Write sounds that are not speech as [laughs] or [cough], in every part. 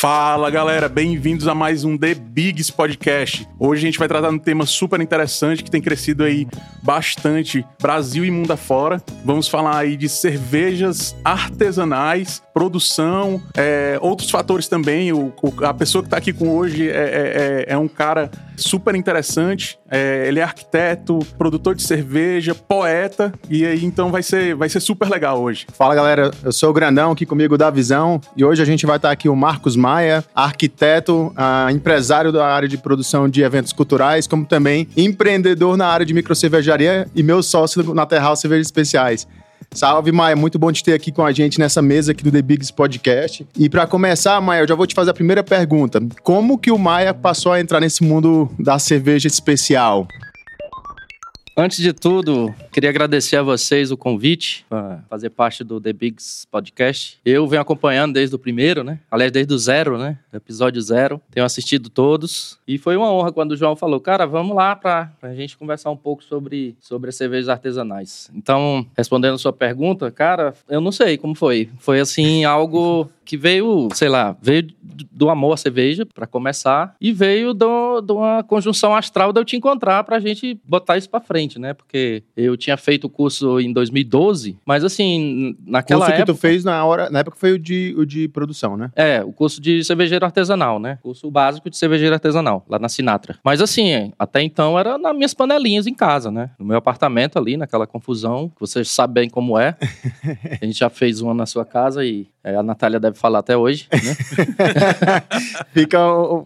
five Fala galera, bem-vindos a mais um The Bigs Podcast. Hoje a gente vai tratar de um tema super interessante que tem crescido aí bastante Brasil e mundo afora. Vamos falar aí de cervejas artesanais, produção, é, outros fatores também. O, o, a pessoa que está aqui com hoje é, é, é, é um cara super interessante. É, ele é arquiteto, produtor de cerveja, poeta, e aí então vai ser, vai ser super legal hoje. Fala galera, eu sou o Grandão, aqui comigo da Visão, e hoje a gente vai estar aqui o Marcos Maia, arquiteto, uh, empresário da área de produção de eventos culturais, como também empreendedor na área de microcervejaria e meu sócio na Terral Cervejas Especiais. Salve, Maia. Muito bom te ter aqui com a gente nessa mesa aqui do The Bigs Podcast. E para começar, Maia, eu já vou te fazer a primeira pergunta. Como que o Maia passou a entrar nesse mundo da cerveja especial? Antes de tudo, queria agradecer a vocês o convite para fazer parte do The Bigs Podcast. Eu venho acompanhando desde o primeiro, né? Aliás, desde o zero, né? Episódio zero. Tenho assistido todos. E foi uma honra quando o João falou, cara, vamos lá para a gente conversar um pouco sobre, sobre as cervejas artesanais. Então, respondendo a sua pergunta, cara, eu não sei como foi. Foi assim, algo que veio, sei lá, veio do amor à cerveja, para começar, e veio de uma conjunção astral de eu te encontrar pra gente botar isso pra frente, né? Porque eu tinha feito o curso em 2012, mas assim, naquela curso época... que tu fez na hora, na época foi o de, o de produção, né? É, o curso de cervejeiro artesanal, né? Curso básico de cervejeiro artesanal, lá na Sinatra. Mas assim, até então era nas minhas panelinhas em casa, né? No meu apartamento ali, naquela confusão, que vocês sabem como é. [laughs] A gente já fez uma na sua casa e é, a Natália deve falar até hoje, né? [laughs] fica,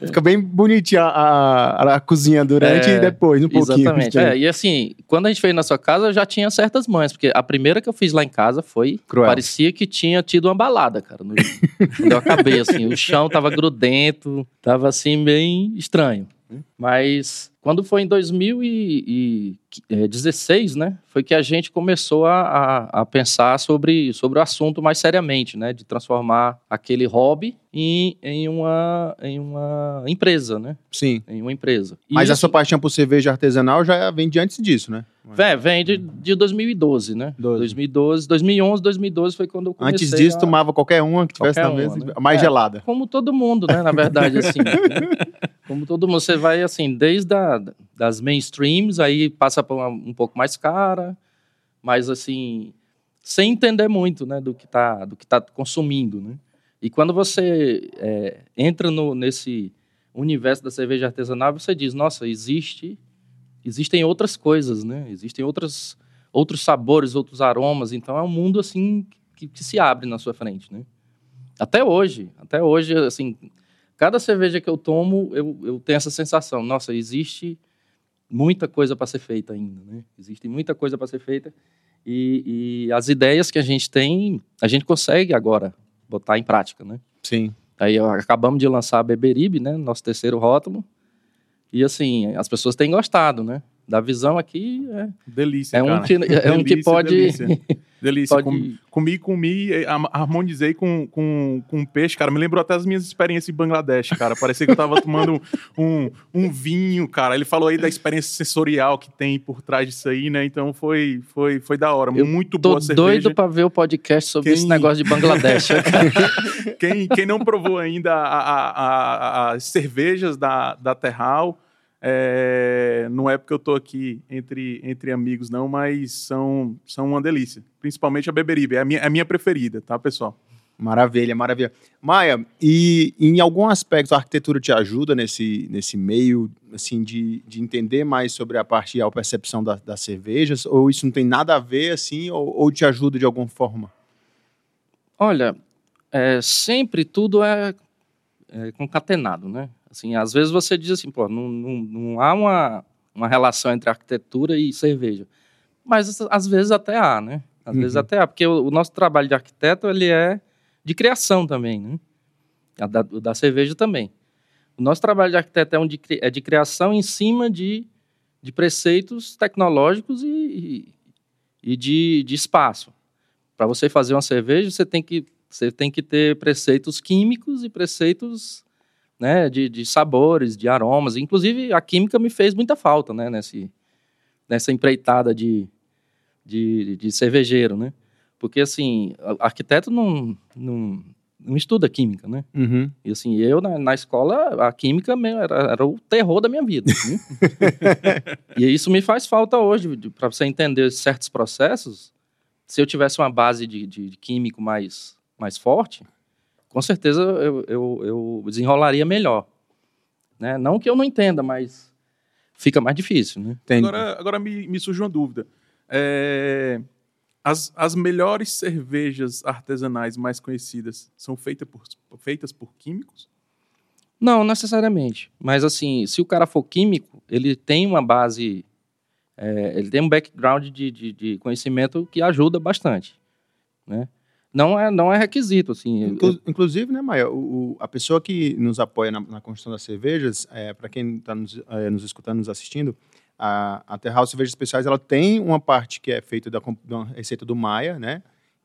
fica bem bonitinha a, a, cozinha durante é, e depois, um pouquinho. Exatamente. É, e assim, quando a gente fez na sua casa, eu já tinha certas mães, porque a primeira que eu fiz lá em casa foi. Cruel. Parecia que tinha tido uma balada, cara. No, [laughs] quando eu acabei, assim, o chão tava grudento, tava assim, bem estranho. Mas quando foi em 2016, né, foi que a gente começou a, a, a, pensar sobre, sobre o assunto mais seriamente, né, de transformar aquele hobby em, em, uma, em uma empresa, né? Sim. Em uma empresa. Mas a sua paixão por cerveja artesanal já vem de antes disso, né? Vem, vem de, de 2012, né? 12. 2012, 2011, 2012 foi quando eu comecei Antes disso, a... tomava qualquer uma que tivesse qualquer na mesa, uma, né? mais é, gelada. Como todo mundo, né, na verdade, assim. né? [laughs] Como todo mundo, você vai assim, desde a, das mainstreams, aí passa por uma, um pouco mais cara, mas assim, sem entender muito, né, do que tá, do que tá consumindo, né? E quando você é, entra no, nesse universo da cerveja artesanal, você diz, nossa, existe, existem outras coisas, né? Existem outras, outros sabores, outros aromas. Então é um mundo assim que, que se abre na sua frente, né? Até hoje, até hoje, assim, Cada cerveja que eu tomo, eu, eu tenho essa sensação, nossa, existe muita coisa para ser feita ainda, né? Existe muita coisa para ser feita e, e, as ideias que a gente tem, a gente consegue agora botar em prática, né? Sim. Aí acabamos de lançar a Beberibe, né? Nosso terceiro rótulo. E assim, as pessoas têm gostado, né? Da visão aqui é. Delícia. É um que, é delícia, um que pode. Delícia. [laughs] delícia. Pode... comi, comi, harmonizei com, com, com peixe, cara. Me lembrou até as minhas experiências em Bangladesh, cara. Parecia que eu tava tomando um, um vinho, cara. Ele falou aí da experiência sensorial que tem por trás disso aí, né? Então foi, foi, foi da hora. Eu Muito boa cerveja. Tô doido pra ver o podcast sobre quem... esse negócio de Bangladesh. [laughs] quem, quem não provou ainda as cervejas da, da Terral é, não é porque eu estou aqui entre, entre amigos, não, mas são, são uma delícia. Principalmente a Beberibe, é a minha, é a minha preferida, tá, pessoal? Maravilha, maravilha. Maia, e em algum aspecto a arquitetura te ajuda nesse, nesse meio, assim, de, de entender mais sobre a parte e a percepção da, das cervejas? Ou isso não tem nada a ver, assim, ou, ou te ajuda de alguma forma? Olha, é, sempre tudo é, é concatenado, né? Assim, às vezes você diz assim, pô, não, não, não há uma, uma relação entre arquitetura e cerveja. Mas às vezes até há, né? Às uhum. vezes até há, porque o, o, nosso trabalho de arquiteto, ele é de criação também, né? A da, da cerveja também. O nosso trabalho de arquiteto é, um de, é de criação em cima de, de preceitos tecnológicos e, e, e de, de espaço. Para você fazer uma cerveja, você tem que, você tem que ter preceitos químicos e preceitos né, de, de sabores, de aromas. Inclusive, a química me fez muita falta, né, nesse, nessa empreitada de, de, de cervejeiro, né? Porque, assim, arquiteto não, não, não estuda química, né? Uhum. E assim, eu na, na escola, a química era, era o terror da minha vida. né? [laughs] e isso me faz falta hoje, para você entender certos processos. Se eu tivesse uma base de, de, de químico mais, mais forte, com certeza eu, eu, eu desenrolaria melhor. Né? Não que eu não entenda, mas fica mais difícil. Né? Entendi. Agora, agora me, me surge uma dúvida. É, as, as melhores cervejas artesanais mais conhecidas são feita por, feitas por químicos? Não, necessariamente. Mas assim, se o cara for químico, ele tem uma base, é, ele tem um background de, de, de conhecimento que ajuda bastante, né? Não é, não é requisito, assim. Inclu- inclusive, né, Maia, o, o- a pessoa que nos apoia na, na construção das cervejas, é, para quem está nos, é, nos escutando, nos assistindo, a, a Terral Cervejas Especiais, ela tem uma parte que é feita da, da receita do Maia, né,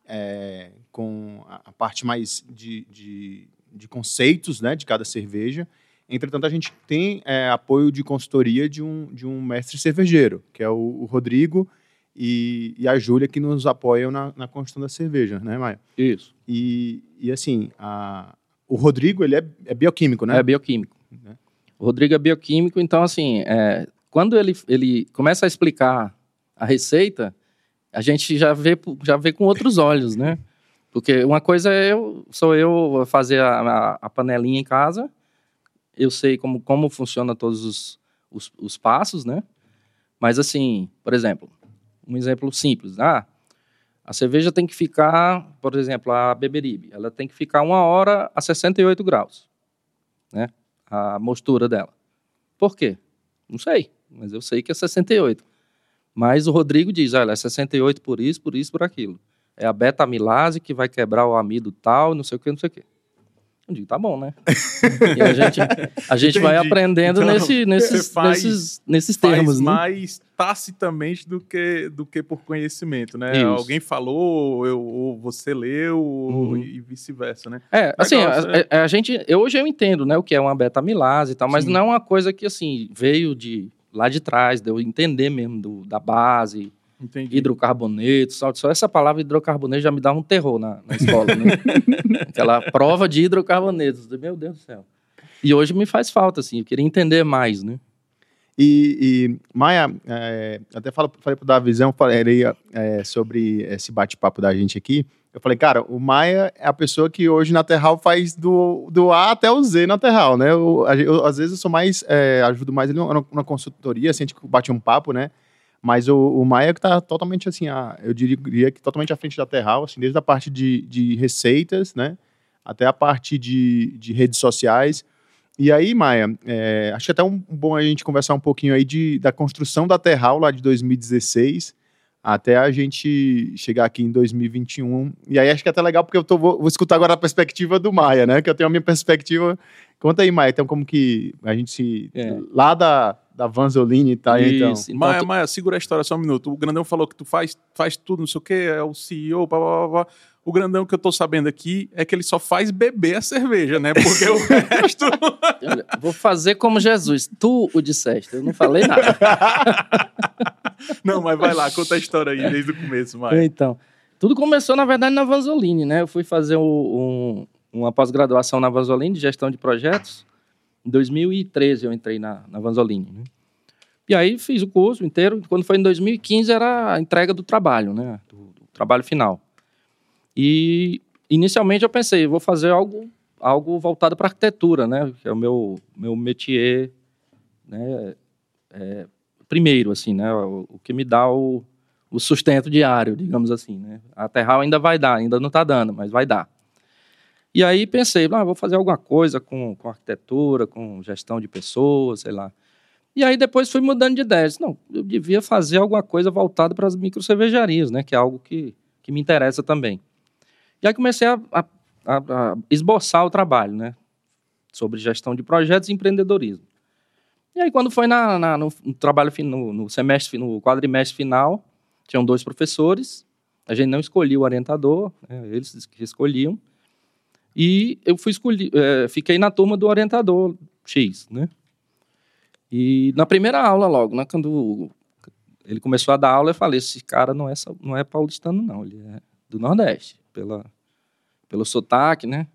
é, com a, a parte mais de, de, de conceitos, né, de cada cerveja. Entretanto, a gente tem é, apoio de consultoria de um, de um mestre cervejeiro, que é o, o Rodrigo e, e a Júlia, que nos apoiam na, na construção da cerveja, né, Maia? Isso. E, e assim, a- o Rodrigo, ele é, é bioquímico, né? É bioquímico. Né? O Rodrigo é bioquímico, então, assim, é, quando ele, ele começa a explicar a receita, a gente já vê, já vê com outros olhos, né? Porque uma coisa é eu, sou eu fazer a, a- a panelinha em casa, eu sei como, como funciona todos os, os, os passos, né? Mas, assim, por exemplo, um exemplo simples. Ah, a cerveja tem que ficar, por exemplo, a beberibe, ela tem que ficar uma hora a 68 graus, né? A mostura dela. Por quê? Não sei, mas eu sei que é 68. Mas o Rodrigo diz, olha, é 68 por isso, por isso, por aquilo. É a beta-amilase que vai quebrar o amido tal, não sei o que, não sei o que. Eu digo, tá bom, né? [laughs] e a gente, a gente vai aprendendo Então, nesse, nesses, faz- nesses, nesses Faz termos, né? mais tacitamente do que, do que por conhecimento, né? Isso. Alguém falou, eu, ou você leu, Uhum. e vice-versa, né? É, assim, Legal, a, você- a- a gente, eu, hoje eu entendo, né, o que é uma beta-amilase e tal, mas Sim. não é uma coisa que, assim, veio de lá de trás, de eu entender mesmo do, da base, Entendi. hidrocarboneto, só, só essa palavra hidrocarboneto já me dá um terror na, na escola, né? [laughs] Aquela prova de hidrocarbonetos, meu Deus do céu. E hoje me faz falta, assim, eu queria entender mais, né? E, e, Maia, é, até falo, falei pro Davizão, falei é, sobre esse bate-papo da gente aqui. Eu falei, cara, o Maia é a pessoa que hoje na Terral faz do, do A até o Z na Terral, né? Eu, a- eu, às vezes eu sou mais, é, ajudo mais ele na, na consultoria, assim, a gente bate um papo, né? Mas o, o Maia que tá totalmente assim, a, eu diria que totalmente à frente da Terral, assim, desde a parte de, de receitas, né? Até a parte de, de redes sociais. E aí, Maia, é, acho que até um, bom a gente conversar um pouquinho aí de, da construção da Terral lá de 2016 até a gente chegar aqui em 2021. E aí acho que é até legal porque eu tô, vou, vou escutar agora a perspectiva do Maia, né? Que eu tenho a minha perspectiva. Conta aí, Maia, então como que a gente se... É. Lá da, da Vanzolini, tá aí, então. Isso, então, Maia, tu- Maia, segura a história só um minuto. O Grandão falou que tu faz, faz tudo, não sei o quê, é o CEO, blá, blá, blá, blá. O Grandão que eu tô sabendo aqui é que ele só faz beber a cerveja, né? Porque o [laughs] resto... olha, vou fazer como Jesus, tu o disseste, eu não falei nada. [laughs] Não, mas vai lá, conta a história aí desde o começo, Maia. Então, tudo começou, na verdade, na Vanzolini, né? Eu fui fazer um- um- uma pós-graduação na Vanzolini de gestão de projetos. Em 2013 eu entrei na, na Vanzolini, né? E aí fiz o curso inteiro. Quando foi em 2015 era a entrega do trabalho, né? Do, do trabalho final. E inicialmente eu pensei, vou fazer algo, algo voltado para arquitetura, né? Que é o meu, meu métier, né? É, primeiro, assim, né? O, o que me dá o, o sustento diário, digamos assim, né? A Terral ainda vai dar, ainda não está dando, mas vai dar. E aí pensei, ah, vou fazer alguma coisa com, com arquitetura, com gestão de pessoas, sei lá. E aí depois fui mudando de ideia. Não, eu devia fazer alguma coisa voltada para as micro cervejarias, né? Que é algo que, que me interessa também. E aí comecei a, a- a- a esboçar o trabalho, né? Sobre gestão de projetos e empreendedorismo. E aí quando foi na, na- no, no trabalho, no, no semestre, no quadrimestre final, tinham dois professores, a gente não escolhia o orientador, né, eles que escolhiam, e eu fui escolhi, eh, fiquei na turma do orientador X, né? E na primeira aula logo, né, quando ele começou a dar aula, eu falei, esse cara não é, não é paulistano não, ele é do Nordeste, pela, pelo sotaque, né?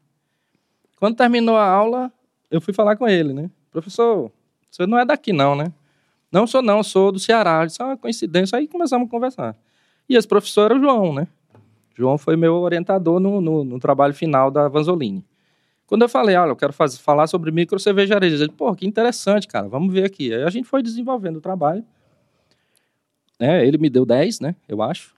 Quando terminou a aula, eu fui falar com ele, né? Professor, você não é daqui não, né? Não sou não, sou do Ceará. É uma coincidência. Aí começamos a conversar. E esse professor era o João, né? João foi meu orientador no, no, no trabalho final da Vanzolini. Quando eu falei, olha, eu quero falar sobre micro cervejarias, ele, pô, que interessante, cara, vamos ver aqui. Aí a gente foi desenvolvendo o trabalho. É, ele me deu 10, né? Eu acho.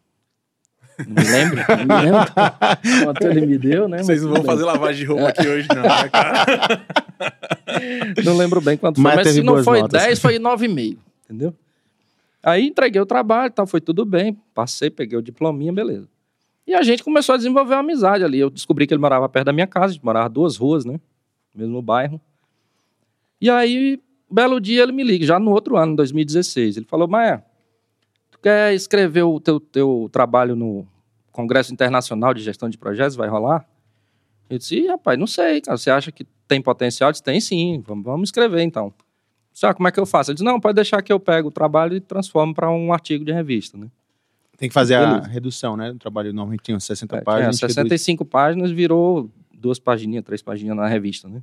Não me lembro, não me lembro [laughs] quanto ele me deu, né? Vocês não vão fazer lavagem de roupa aqui hoje, não, né, cara? [laughs] Não lembro bem quanto foi, mas, mas se não foi notas. 10, foi 9,5, entendeu? Aí entreguei o trabalho, tal, foi tudo bem, passei, peguei o diplominha, beleza. E a gente começou a desenvolver uma amizade ali. Eu descobri que ele morava perto da minha casa, a gente morava duas ruas, né? Mesmo bairro. E aí, belo dia, ele me liga, já no outro ano, 2016. Ele falou, Maia, tu quer escrever o teu, teu trabalho no Congresso Internacional de Gestão de Projetos? Vai rolar? Eu disse, rapaz, não sei, cara. Você acha que tem potencial? Eu disse, tem sim, vamos, vamos escrever então. Disse, ah, como é que eu faço? Ele disse, não, pode deixar que eu pego o trabalho e transformo para um artigo de revista, né? Tem que fazer Beleza. a redução, né? O trabalho normalmente tinha 60 é, páginas. Tinha 65 reduz... páginas, virou duas pagininhas, três pagininhas na revista, né?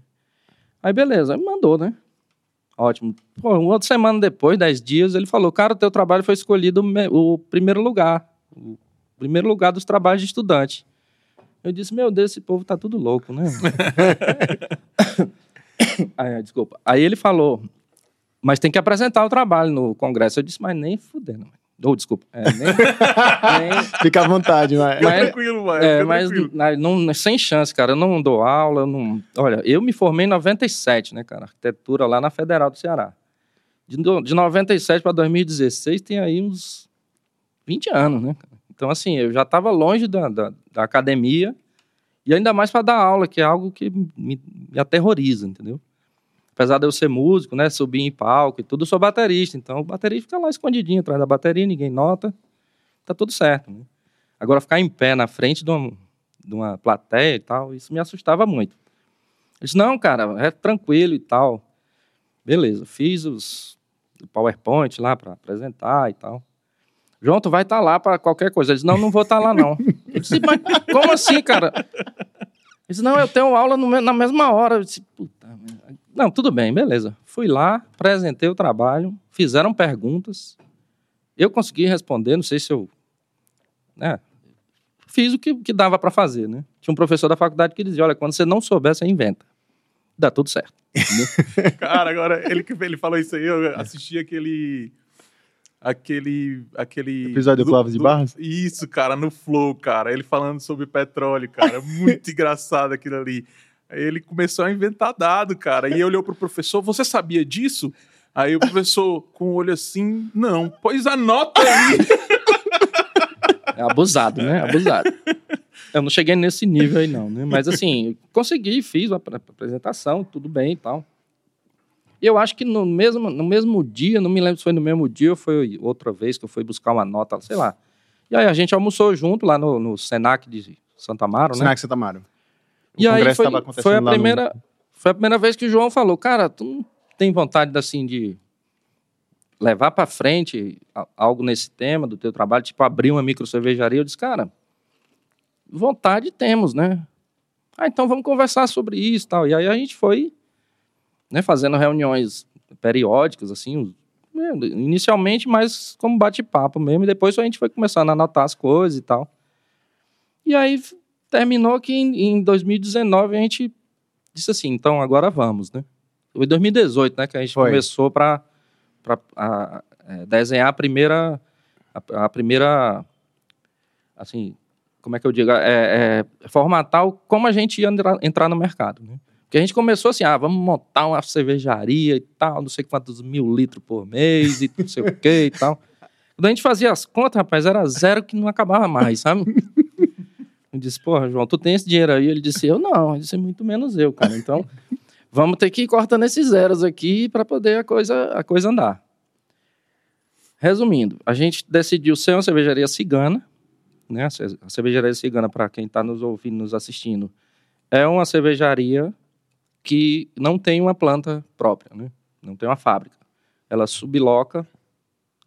Aí beleza, aí me mandou, né? Ótimo. Pô, uma semana depois, dez dias, ele falou, cara, o teu trabalho foi escolhido o primeiro lugar. O primeiro lugar dos trabalhos de estudante. Eu disse, meu Deus, esse povo tá tudo louco, né? [laughs] aí, desculpa. Aí ele falou, mas tem que apresentar o trabalho no congresso. Eu disse, mas nem fudendo. Oh, desculpa. É, nem, [laughs] nem... Fica à vontade, mas. mas tranquilo, vai. É, mas não, não, sem chance, cara. Eu não dou aula. Eu não... Olha, eu me formei em 97, né, cara? Arquitetura lá na Federal do Ceará. De, de 97 para 2016 tem aí uns 20 anos, né? Então, assim, eu já estava longe da, da, da, academia e ainda mais para dar aula, que é algo que me, me aterroriza, entendeu? Apesar de eu ser músico, né, subir em palco e tudo, eu sou baterista. Então, o baterista fica lá escondidinho atrás da bateria, ninguém nota, tá tudo certo. Né? Agora, ficar em pé na frente de uma, de uma plateia e tal, isso me assustava muito. Eu disse, não, cara, é tranquilo e tal. Beleza, fiz os PowerPoint lá para apresentar e tal. João, tu vai estar tá lá para qualquer coisa. Ele disse, não, não vou estar tá lá, não. Eu disse, mas como assim, cara? Ele disse, não, eu tenho aula no, na mesma hora. Eu disse, puta, não, tudo bem, beleza. Fui lá, apresentei o trabalho, fizeram perguntas, eu consegui responder, não sei se eu. Né, fiz o que, que dava para fazer, né? Tinha um professor da faculdade que dizia: olha, quando você não souber, você inventa. Dá tudo certo. [laughs] Cara, agora, ele que ele falou isso aí, eu assisti aquele. Aquele. aquele Episódio do Clóvis de Barras? Isso, cara, no Flow, cara. Ele falando sobre petróleo, cara. Muito [laughs] engraçado aquilo ali. Ele começou a inventar dado, cara. E olhou pro professor, você sabia disso? Aí o professor, com o olho assim, não. Pois anota aí. É abusado, né? Abusado. Eu não cheguei nesse nível aí, não, né? Mas assim, consegui, fiz a apresentação, tudo bem e tal. Eu acho que no mesmo, no mesmo dia, não me lembro se foi no mesmo dia ou foi outra vez que eu fui buscar uma nota, sei lá. E aí a gente almoçou junto lá no, no Senac de Santa Amaro, né? Senac Santa Amaro. E aí foi, foi, a primeira, no... foi a primeira vez que o João falou, cara, tu não tem vontade assim de levar para frente algo nesse tema do teu trabalho, tipo abrir uma micro cervejaria? Eu disse, cara, vontade temos, né? Ah, então vamos conversar sobre isso, tal. E aí a gente foi, né, fazendo reuniões periódicas assim, inicialmente mais como bate-papo mesmo, e depois a gente foi começando a anotar as coisas e tal. E aí terminou que em, em 2019 a gente disse assim, então agora vamos, né? Foi 2018, né, que a gente Foi. começou para é, desenhar a primeira, a, a, primeira, assim, como é que eu digo, é, é, formatar como a gente ia entrar, entrar no mercado, né? Porque a gente começou assim, ah, vamos montar uma cervejaria e tal, não sei quantos mil litros por mês e não sei o que e tal. Quando a gente fazia as contas, rapaz, era zero que não acabava mais, sabe? Eu disse, porra, João, tu tem esse dinheiro aí? Ele disse, eu não. Eu disse, muito menos eu, cara. Então, [laughs] vamos ter que ir cortando esses zeros aqui para poder a coisa, a coisa andar. Resumindo, a gente decidiu ser uma cervejaria cigana, né? A cervejaria cigana, para quem está nos ouvindo, nos assistindo, é uma cervejaria que não tem uma planta própria, né? Não tem uma fábrica. Ela subloca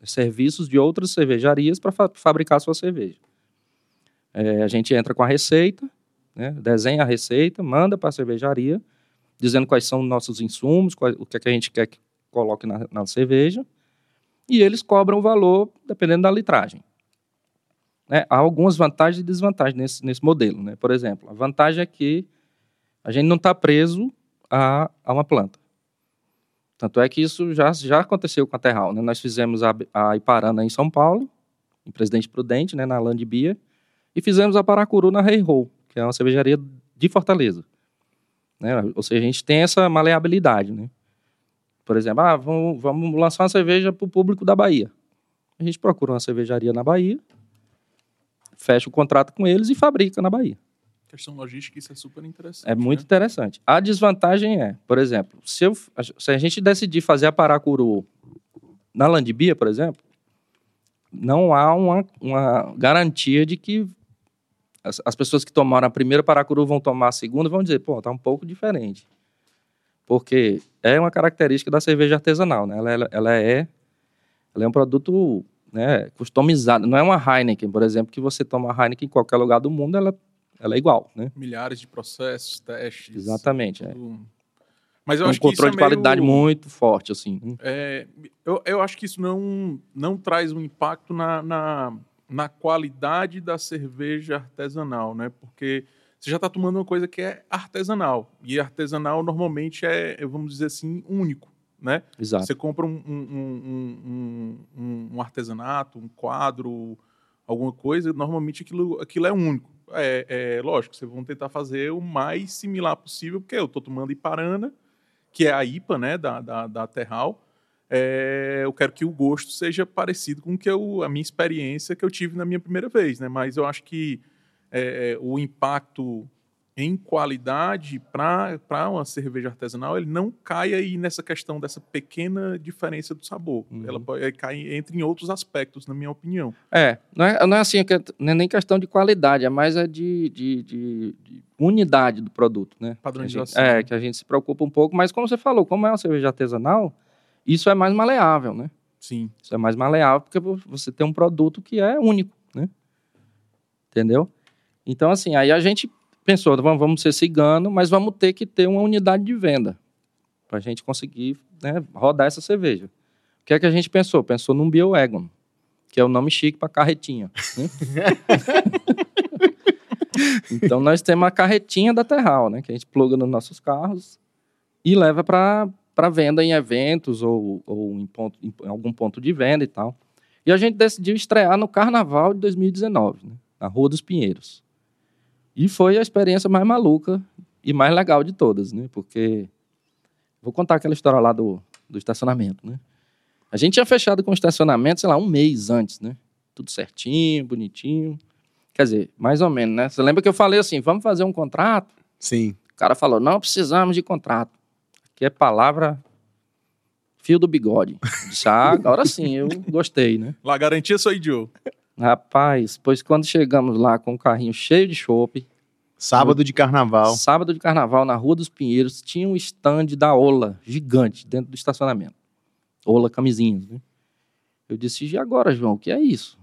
serviços de outras cervejarias para fa fabricar sua cerveja. É, a gente entra com a receita, né? desenha a receita, manda para a cervejaria, dizendo quais são os nossos insumos, qual, o que, é que a gente quer que coloque na, na cerveja, e eles cobram o valor dependendo da litragem. Né? Há algumas vantagens e desvantagens nesse, nesse modelo. Né? Por exemplo, a vantagem é que a gente não está preso a, a uma planta. Tanto é que isso já, já aconteceu com a Terral. Né? Nós fizemos a, a Iparana em São Paulo, em Presidente Prudente, né, na Land Bia, e fizemos a Paracuru na Rei Roll, que é uma cervejaria de Fortaleza. Né? Ou seja, a gente tem essa maleabilidade. Né? Por exemplo, ah, vamos, vamos lançar uma cerveja para o público da Bahia. A gente procura uma cervejaria na Bahia, fecha o contrato com eles e fabrica na Bahia. Questão logística, isso é super interessante. É muito né? interessante. A desvantagem é, por exemplo, se, eu, se a gente decidir fazer a Paracuru na Landibia, por exemplo, não há uma, uma garantia de que as, as, pessoas que tomaram a primeira Paracuru vão tomar a segunda vão dizer, pô, tá um pouco diferente. Porque é uma característica da cerveja artesanal, né? Ela, ela, ela é, ela é um produto né, customizado. Não é uma Heineken, por exemplo, que você toma a Heineken em qualquer lugar do mundo, ela, ela é igual, né? Milhares de processos, testes. Exatamente, é. tudo... é. Mas eu um acho que controle isso é de qualidade meio... muito forte, assim. né? É, eu, eu acho que isso não, não traz um impacto na, na, na qualidade da cerveja artesanal, né? Porque você já está tomando uma coisa que é artesanal. E artesanal normalmente é, vamos dizer assim, único né? Exato. Você compra um, um, um, um, artesanato, um quadro, alguma coisa, normalmente aquilo, aquilo é único. É, é lógico, vocês vão tentar fazer o mais similar possível, porque eu estou tomando Iparana, que é a IPA, né, da, da, da Terral. É, eu quero que o gosto seja parecido com que eu, a minha experiência que eu tive na minha primeira vez, né? Mas eu acho que é, é o impacto em qualidade para uma cerveja artesanal, ele não cai aí nessa questão dessa pequena diferença do sabor. Uhum. Ela pode, cai entre em outros aspectos, na minha opinião. É, não é, não é assim, não é nem questão de qualidade, é mais é de, de, de, de unidade do produto, né? Padronização. é, que a gente se preocupa um pouco, mas como você falou, como é uma cerveja artesanal, isso é mais maleável, né? Sim. Isso é mais maleável porque você tem um produto que é único, né? Entendeu? Então, assim, aí a gente pensou, vamos, vamos ser cigano, mas vamos ter que ter uma unidade de venda para a gente conseguir né, rodar essa cerveja. O que é que a gente pensou? Pensou num Biowagon, que é o nome chique para carretinha. Né? [laughs] então nós temos a carretinha da Terral, né, que a gente pluga nos nossos carros e leva para para venda em eventos ou, ou em, ponto, em, algum ponto de venda e tal. E a gente decidiu estrear no Carnaval de 2019, né, na Rua dos Pinheiros. E foi a experiência mais maluca e mais legal de todas, né? Porque vou contar aquela história lá do, do estacionamento, né? A gente tinha fechado com o estacionamento, sei lá, um mês antes, né? Tudo certinho, bonitinho. Quer dizer, mais ou menos, né? Você lembra que eu falei assim, vamos fazer um contrato? Sim. O cara falou, não precisamos de contrato. Aqui é palavra fio do bigode. disse, ah, agora sim, eu gostei, né? Lá, garantia sou idiota. Rapaz, pois quando chegamos lá com o carrinho cheio de chopp. Sábado de carnaval. Sábado de carnaval, na Rua dos Pinheiros, tinha um stand da Ola, gigante, dentro do estacionamento. Ola camisinhas, né? Eu disse, e agora, João, o que é isso?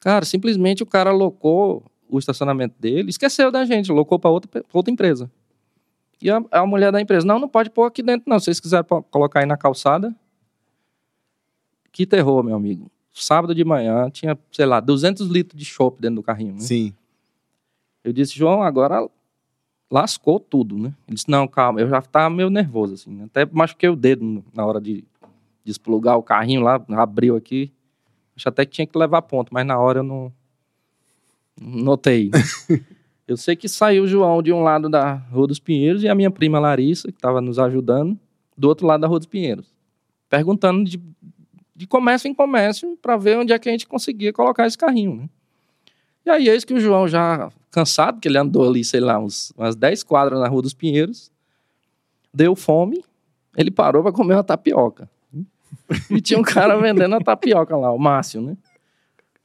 Cara, simplesmente o cara locou o estacionamento dele, esqueceu da gente, locou para outra, outra empresa. E a, a mulher da empresa, não, não pode pôr aqui dentro, não. Se vocês quiserem colocar aí na calçada. Que terror, meu amigo sábado de manhã, tinha, sei lá, 200 litros de chopp dentro do carrinho. Né? Sim. Eu disse, João, agora lascou tudo, né? Ele disse, não, calma, eu já estava meio nervoso, assim. Né? Até machuquei o dedo na hora de desplugar o carrinho lá, abriu aqui. Acho até que tinha que levar ponto, mas na hora eu não notei. Né? [laughs] eu sei que saiu o João de um lado da Rua dos Pinheiros e a minha prima Larissa, que estava nos ajudando, do outro lado da Rua dos Pinheiros. Perguntando de, de comércio em comércio para ver onde é que a gente conseguia colocar esse carrinho, né? E aí, eis que o João já cansado, que ele andou ali, sei lá, uns, umas 10 quadras na Rua dos Pinheiros, deu fome, ele parou para comer uma tapioca. E tinha um cara vendendo a tapioca lá, o Márcio, né?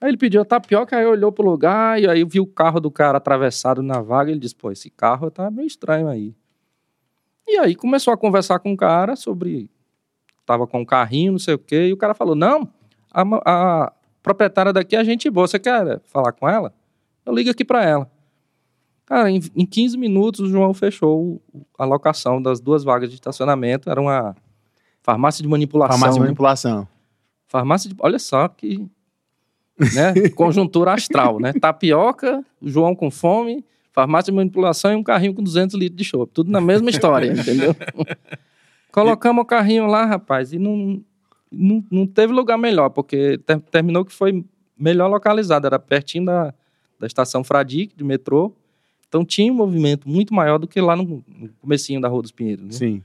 Aí ele pediu a tapioca, aí olhou pro lugar, e aí viu o carro do cara atravessado na vaga, ele disse, pô, esse carro tá meio estranho aí. E aí começou a conversar com o cara sobre estava com um carrinho, não sei o quê, e o cara falou: Não, a, a proprietária daqui é gente boa, você quer falar com ela? Eu ligo aqui para ela. Cara, em, em 15 minutos o João fechou a locação das duas vagas de estacionamento. Era uma farmácia de manipulação. Farmácia de manipulação. Farmácia de. Olha só que. Né? Conjuntura astral, né? Tapioca, João com fome, farmácia de manipulação e um carrinho com 200 litros de chopp. Tudo na mesma história, [laughs] entendeu? Colocamos o carrinho lá, rapaz, e não, não, não teve lugar melhor, porque ter- terminou que foi melhor localizado. Era pertinho da, da estação Fradique, de metrô. Então tinha um movimento muito maior do que lá no, no comecinho da Rua dos Pinheiros. Né? Sim.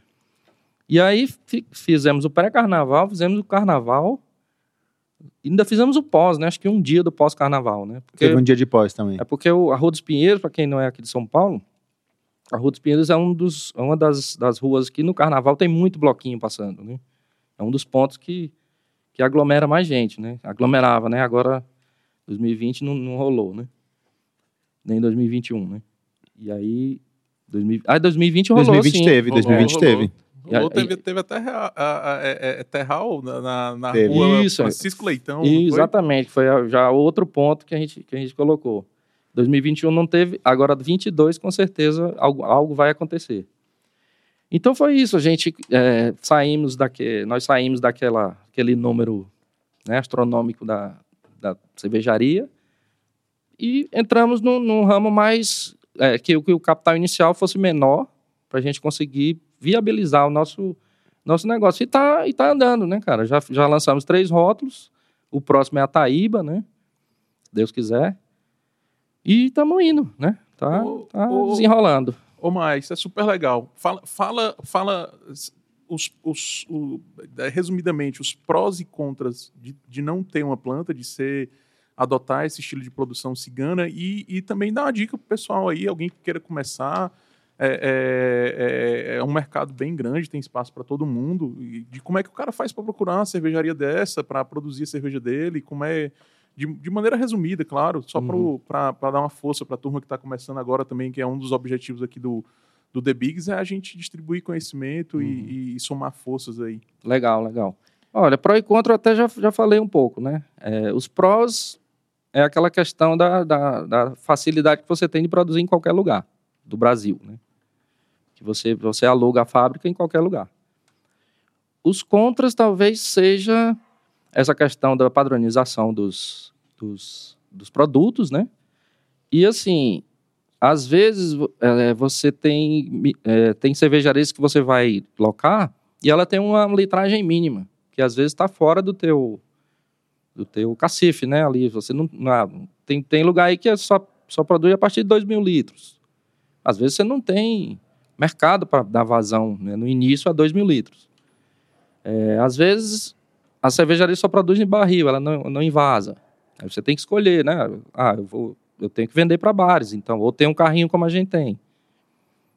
E aí fi- fizemos o pré-carnaval, fizemos o carnaval, ainda fizemos o pós, né? Acho que um dia do pós-carnaval, né? Porque, Teve um dia de pós também. É porque o, a Rua dos Pinheiros, para quem não é aqui de São Paulo, a Rua dos Pinheiros é um dos, é uma das, das ruas que no carnaval tem muito bloquinho passando, né? É um dos pontos que, que aglomera mais gente, né? Aglomerava, né? Agora, 2020 não, não rolou, né? Nem 2021, né? E aí... 2000, ah, 2020 rolou, 2020 sim. teve, Rolou, 2020 rolou. teve. E- teve, teve até rea- a- a- é- é terral na, na, na Teve. rua Isso, Francisco Leitão. foi? exatamente, foi a- já outro ponto que a gente, que a gente colocou. 2021 não teve, agora 22 com certeza algo, algo vai acontecer. Então foi isso, a gente é, saímos daque, nós saímos daquela aquele número né, astronômico da, da cervejaria e entramos num, num ramo mais é, que, o- que o capital inicial fosse menor para a gente conseguir viabilizar o nosso nosso negócio. E tá, e tá andando, né, cara? Já, já lançamos três rótulos. O próximo é a Taíba, né? Deus quiser. E estamos indo, né? Tá, Ô, tá ô, desenrolando. Ô, Mar, isso é super legal. Fala, fala, fala os, os, o- é, resumidamente, os prós e contras de, de não ter uma planta, de ser adotar esse estilo de produção cigana e, e também dar uma dica pro pessoal aí, alguém que queira começar. É, é- é- é um mercado bem grande, tem espaço para todo mundo. E de como é que o cara faz para procurar uma cervejaria dessa, para produzir a cerveja dele, como é. De, de maneira resumida, claro, só Uhum. para dar uma força para a turma que está começando agora também, que é um dos objetivos aqui do, do The Bigs, é a gente distribuir conhecimento e- Uhum. e, e somar forças aí. Legal, legal. Olha, pró e contra eu até já, já falei um pouco, né? É, os prós é aquela questão da, da, da facilidade que você tem de produzir em qualquer lugar do Brasil, né? Que você, você aluga a fábrica em qualquer lugar. Os contras talvez seja essa questão da padronização dos, dos, dos produtos, né? E assim, às vezes é, você tem, é, tem cervejarias que você vai locar e ela tem uma litragem mínima, que às vezes está fora do teu do teu cacife, né? Ali você não, não ah, tem tem lugar aí que é só só produz a partir de 2 mil litros. Às vezes você não tem mercado para dar vazão né? no início a 2 mil litros. É, às vezes a cervejaria só produz em barril, ela não, não invasa. Aí você tem que escolher, né? Ah, eu vou eu tenho que vender para bares, então ou tem um carrinho como a gente tem.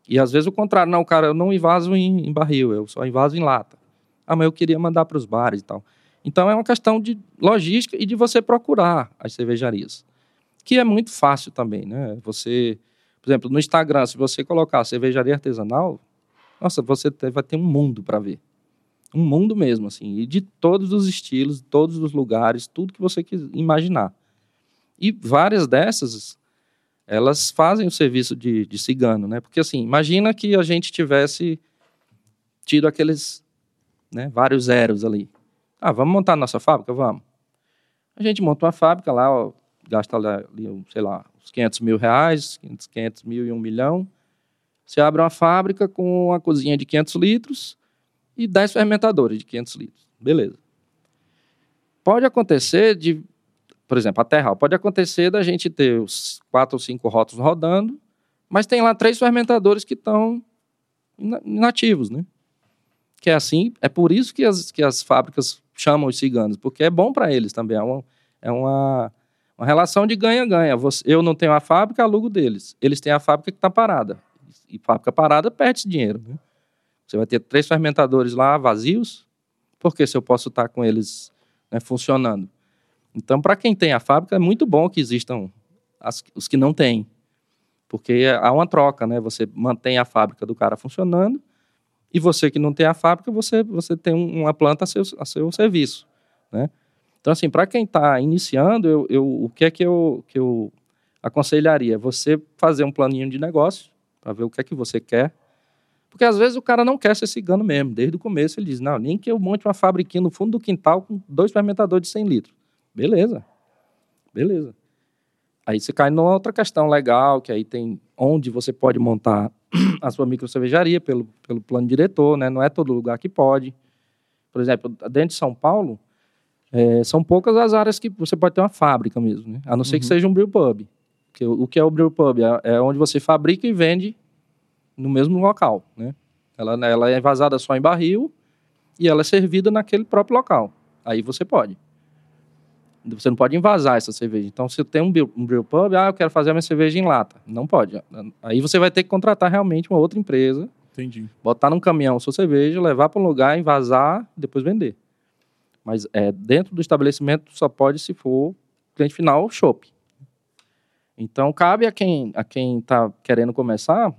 E às vezes o contrário, não, cara, eu não invaso em, em barril, eu só invaso em lata. Ah, mas eu queria mandar para os bares e tal. Então é uma questão de logística e de você procurar as cervejarias, que é muito fácil também, né? Você, por exemplo, no Instagram, se você colocar cervejaria artesanal, nossa, você vai ter um mundo para ver. Um mundo mesmo, assim, e de todos os estilos, todos os lugares, tudo que você imaginar. E várias dessas, elas fazem o serviço de, de cigano, né? Porque assim, imagina que a gente tivesse tido aqueles, né, vários zeros ali. Ah, vamos montar nossa fábrica? Vamos. A gente monta uma fábrica lá, ó, gasta ali, sei lá, uns 500 mil reais, 500, 500 mil e um milhão. Você abre uma fábrica com uma cozinha de 500 litros e 10 fermentadores de 500 litros. Beleza. Pode acontecer de, por exemplo, a Terral, pode acontecer da gente ter os quatro ou cinco rótulos rodando, mas tem lá três fermentadores que estão ina- inativos, né? Que é assim, é por isso que as, que as fábricas chamam os ciganos, porque é bom para eles também, é uma, é uma, uma relação de ganha-ganha. Eu não tenho a fábrica, alugo deles. Eles têm a fábrica que está parada. E fábrica parada perde dinheiro. Né? Você vai ter três fermentadores lá vazios, porque se eu posso estar com eles né, funcionando? Então, para quem tem a fábrica, é muito bom que existam as- os que não têm. Porque há uma troca, né? Você mantém a fábrica do cara funcionando e você que não tem a fábrica, você, você tem um- uma planta a seu, a seu serviço, né? Então, assim, para quem está iniciando, eu, eu, o que é que eu, que eu aconselharia você fazer um planinho de negócio para ver o que é que você quer. Porque às vezes o cara não quer ser cigano mesmo. Desde o começo ele diz: não, nem que eu monte uma fabriquinha no fundo do quintal com dois fermentadores de 100 litros. Beleza. Beleza. Aí você cai numa outra questão legal, que aí tem onde você pode montar [clears throat] a sua micro cervejaria pelo, pelo plano diretor, né? Não é todo lugar que pode. Por exemplo, dentro de São Paulo, é, são poucas as áreas que você pode ter uma fábrica mesmo, né? A não ser uhum. que seja um brew pub. Que, o que é o brew pub? É, é, onde você fabrica e vende no mesmo local, né? Ela, ela é envasada só em barril e ela é servida naquele próprio local. Aí você pode. Você não pode invasar essa cerveja. Então, se tem um brew, um brew pub, ah, eu quero fazer a minha cerveja em lata. Não pode. Aí você vai ter que contratar realmente uma outra empresa. Entendi. Botar num caminhão sua cerveja, levar para um lugar, invasar, depois vender. Mas é, dentro do estabelecimento só pode se for cliente final, shop. Então, cabe a quem a quem está querendo começar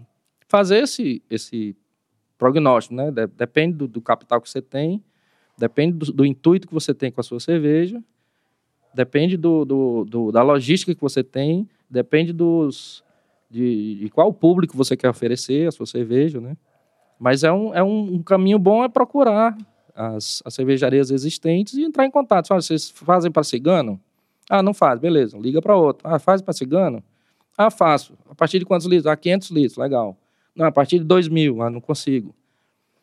fazer esse, esse prognóstico, né? Depende do, do capital que você tem, depende do, do intuito que você tem com a sua cerveja depende do, do, da logística que você tem, depende dos, de, de, qual público você quer oferecer a sua cerveja, né? Mas é um, é um, um caminho bom é procurar as, as cervejarias existentes e entrar em contato. Fala, vocês fazem para cigano? Ah, não faz, beleza. Liga para outro. Ah, faz para cigano? Ah, faço. A partir de quantos litros? Ah, 500 litros, legal. Não, a partir de 2 mil, ah, não consigo.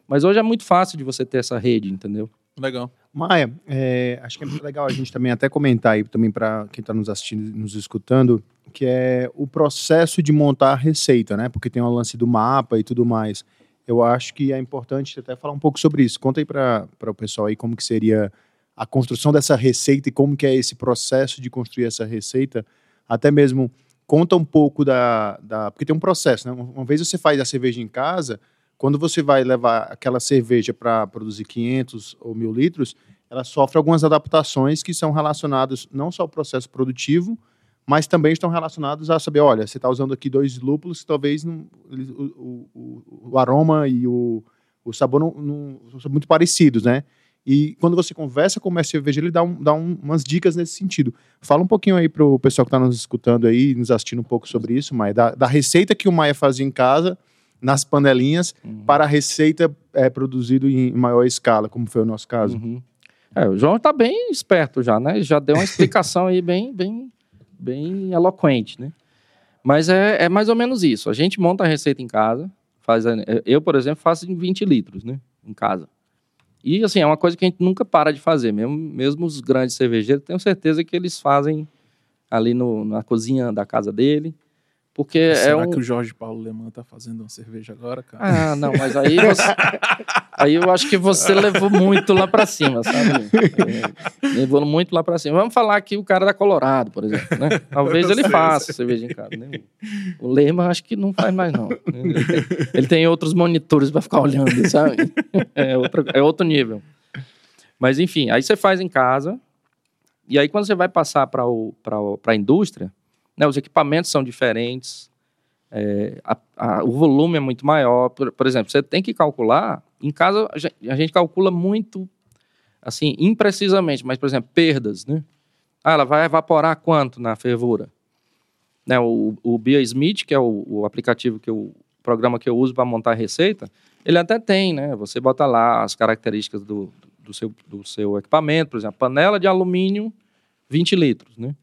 Mas hoje é muito fácil de você ter essa rede, entendeu? Legal. Maia, é, acho que é legal a gente também até comentar aí também para quem está nos assistindo, nos escutando, que é o processo de montar a receita, né? Porque tem o lance do mapa e tudo mais. Eu acho que é importante até falar um pouco sobre isso. Conta aí para o pessoal aí como que seria a construção dessa receita e como que é esse processo de construir essa receita. Até mesmo conta um pouco da, da porque tem um processo, né? Uma vez você faz a cerveja em casa, quando você vai levar aquela cerveja para produzir 500 ou 1000 litros, ela sofre algumas adaptações que são relacionadas não só ao processo produtivo, mas também estão relacionados a saber, olha, você está usando aqui dois lúpulos talvez não, o, o, o, aroma e o, o sabor não, não, são muito parecidos, né? E quando você conversa com o mestre cerveja, ele dá, um, dá um, umas dicas nesse sentido. Fala um pouquinho aí para o pessoal que está nos escutando aí, nos assistindo um pouco sobre isso, Maia, da, da receita que o Maia fazia em casa nas panelinhas uhum. para a receita é, produzido em maior escala, como foi o nosso caso. Uhum. É, o João está bem esperto já, né? Já deu uma explicação aí bem, bem, bem eloquente, né? Mas é, é mais ou menos isso. A gente monta a receita em casa, faz eu, por exemplo, faço em 20 litros, né? Em casa. E, assim, é uma coisa que a gente nunca para de fazer. Mesmo, mesmo os grandes cervejeiros, tenho certeza que eles fazem ali no, na cozinha da casa dele. Porque é Será é um... que o Jorge Paulo Leman tá fazendo uma cerveja agora, cara? Ah, não, mas aí você... [laughs] aí eu acho que você levou muito lá para cima, sabe? É, levou muito lá para cima. Vamos falar aqui o cara da Colorado, por exemplo, né? Talvez ele faça cerveja em casa, né? O Lema acho que não faz mais não. Ele tem, ele tem outros monitores para ficar olhando, sabe? É, outro é outro nível. Mas enfim, aí você faz em casa. E aí quando você vai passar para a indústria, né, os equipamentos são diferentes, é, a, a, o volume é muito maior. Por, por, exemplo, você tem que calcular. Em casa, a gente, a gente, calcula muito, assim, imprecisamente, mas, por exemplo, perdas, né? Ah, ela vai evaporar quanto na fervura? Né, o, o BioSmith, que é o, o aplicativo que eu, o programa que eu uso para montar a receita, ele até tem, né? Você bota lá as características do, do, seu, do seu equipamento, por exemplo, panela de alumínio, 20 litros, né?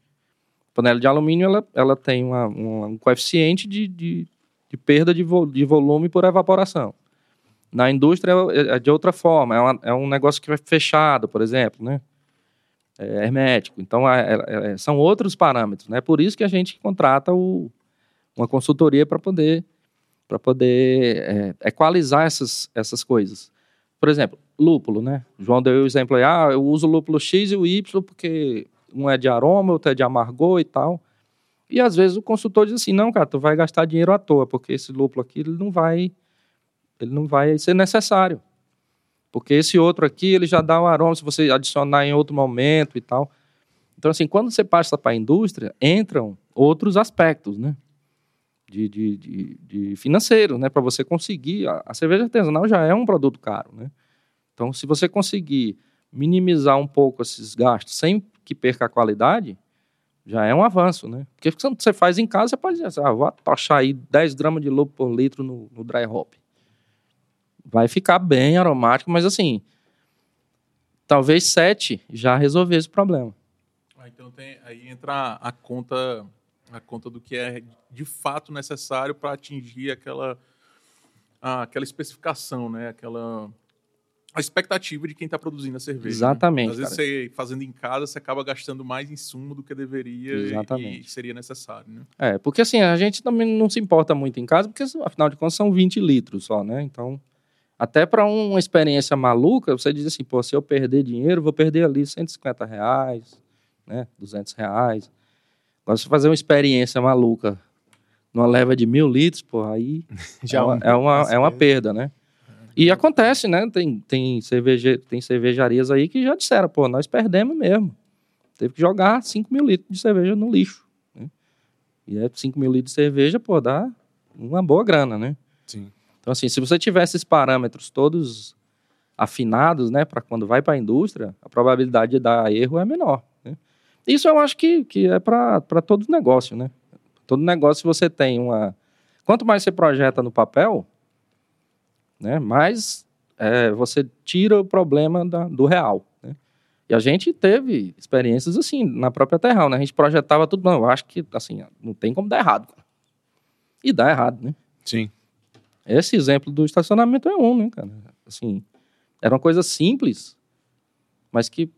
Panela de alumínio ela, ela tem uma, uma, um coeficiente de, de, de perda de, vo, de volume por evaporação. Na indústria é, é de outra forma, é, uma, é, um negócio que é fechado, por exemplo, né? É hermético. Então, é, é, é são outros parâmetros. Né? Por isso que a gente contrata o, uma consultoria para poder, pra poder é, equalizar essas, essas coisas. Por exemplo, lúpulo, né? O João deu o exemplo aí, ah, eu uso lúpulo X e o Y porque um é de aroma, outro é de amargor e tal. E às vezes o consultor diz assim: "Não, cara, tu vai gastar dinheiro à toa, porque esse lúpulo aqui ele não vai ele não vai ser necessário. Porque esse outro aqui, ele já dá um aroma se você adicionar em outro momento e tal. Então, assim, quando você passa para a indústria, entram outros aspectos, né? De, de, de, de financeiro, né? Para você conseguir. A, a, cerveja artesanal já é um produto caro, né? Então, se você conseguir minimizar um pouco esses gastos sem que perca a qualidade, Já é um avanço, né? Porque quando você faz em casa, você pode dizer assim, ah, vou taxar aí 10 gramas de lobo por litro no, no dry hop. Vai ficar bem aromático, mas assim, talvez 7 já resolvesse o problema. Ah, então tem, aí entra a conta, a conta do que é de fato necessário para atingir aquela, ah, aquela especificação, né? Aquela a expectativa de quem está produzindo a cerveja. Exatamente. Né? Às vezes, você fazendo em casa, você acaba gastando mais insumo do que deveria Exatamente. e seria necessário. Né? É, porque assim, a gente também não se importa muito em casa, porque afinal de contas são 20 litros só, né? Então, até para uma experiência maluca, você diz assim, pô, se eu perder dinheiro, vou perder ali 150 reais, né? 200 reais. Agora, se fazer uma experiência maluca numa leva de mil litros, pô, aí [laughs] Já é, uma, é, uma, é uma perda, né? E acontece, né? Tem, tem, cerveja, tem cervejarias aí que já disseram, pô, nós perdemos mesmo. Teve que jogar 5 mil litros de cerveja no lixo. Né? E é 5 mil litros de cerveja, pô, dá uma boa grana, né? Sim. Então, assim, se você tivesse esses parâmetros todos afinados, né, para quando vai para a indústria, a probabilidade de dar erro é menor. Né? Isso eu acho que, que é para todo negócio, né? Todo negócio, você tem uma. Quanto mais você projeta no papel, né? Mas é, você tira o problema da, do real. Né? E a gente teve experiências assim na própria Terral, né? A gente projetava tudo, não, eu acho que assim não tem como dar errado. E dá errado, né? Sim. Esse exemplo do estacionamento é um, né, cara? Assim, era uma coisa simples, mas que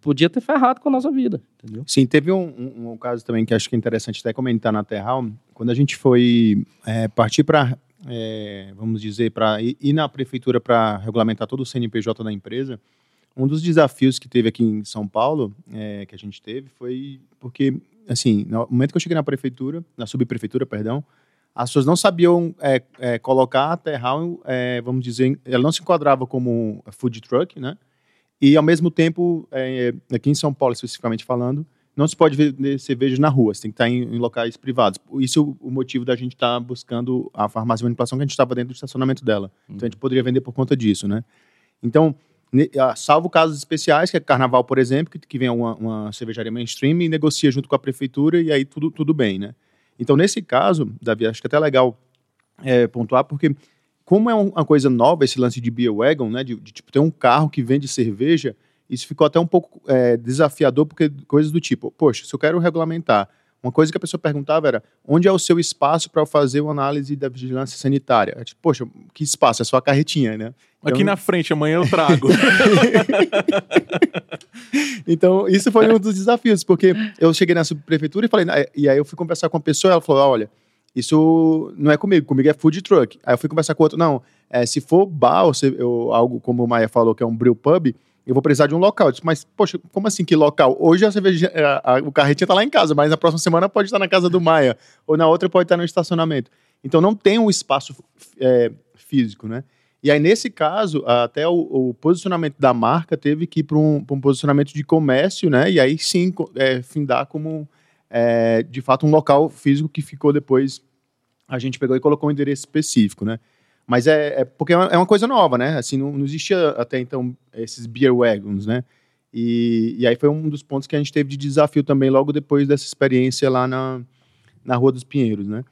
podia ter ferrado com a nossa vida, entendeu? Sim, teve um, um, um caso também que acho que é interessante até comentar na Terral, quando a gente foi é, partir para é, vamos dizer, para ir na prefeitura para regulamentar todo o CNPJ da empresa, um dos desafios que teve aqui em São Paulo, é, que a gente teve, foi porque, assim, no momento que eu cheguei na prefeitura, na subprefeitura, perdão, as pessoas não sabiam é, é, colocar a Terral, é, vamos dizer, ela não se enquadrava como food truck, né? E, ao mesmo tempo, é, aqui em São Paulo, especificamente falando, não se pode vender cerveja na rua, você tem que estar em, em locais privados. Isso é o, o motivo da gente estar tá buscando a farmácia de manipulação que a gente estava dentro do estacionamento dela. Uhum. Então a gente poderia vender por conta disso, né? Então, salvo casos especiais, que é carnaval, por exemplo, que, que vem uma, uma cervejaria mainstream e negocia junto com a prefeitura e aí tudo, tudo bem, né? Então, nesse caso, Davi, acho que é até legal é, pontuar, porque como é uma coisa nova esse lance de beer wagon, né, de, de tipo, ter um carro que vende cerveja, isso ficou até um pouco é, desafiador, porque coisas do tipo, poxa, se eu quero regulamentar, uma coisa que a pessoa perguntava era, onde é o seu espaço para fazer uma análise da vigilância sanitária? É tipo, poxa, que espaço? É só a carretinha, né? Então... Aqui na frente, amanhã eu trago. [laughs] então, isso foi um dos desafios, porque eu cheguei na subprefeitura e falei, e aí eu fui conversar com a pessoa e ela falou, olha, isso não é comigo, comigo é food truck. Aí eu fui conversar com outro, não, é, se for bar ou, se, ou algo como o Maia falou, que é um brew pub, eu vou precisar de um local. Eu disse, mas, poxa, como assim que local? Hoje a cerveja, a, a, o carretinho tá lá em casa, mas na próxima semana pode estar na casa do Maia, ou na outra pode estar no estacionamento. Então não tem um espaço é, físico, né? E aí, nesse caso, até o, o posicionamento da marca teve que ir para um, um, posicionamento de comércio, né? E aí sim é, findar como, é, de fato, um local físico que ficou depois. A gente pegou e colocou um endereço específico, né? Mas é, é porque é uma, é uma, coisa nova, né? Assim, não, não, existia até então esses beer wagons, né? E, e aí foi um dos pontos que a gente teve de desafio também logo depois dessa experiência lá na, na Rua dos Pinheiros, né?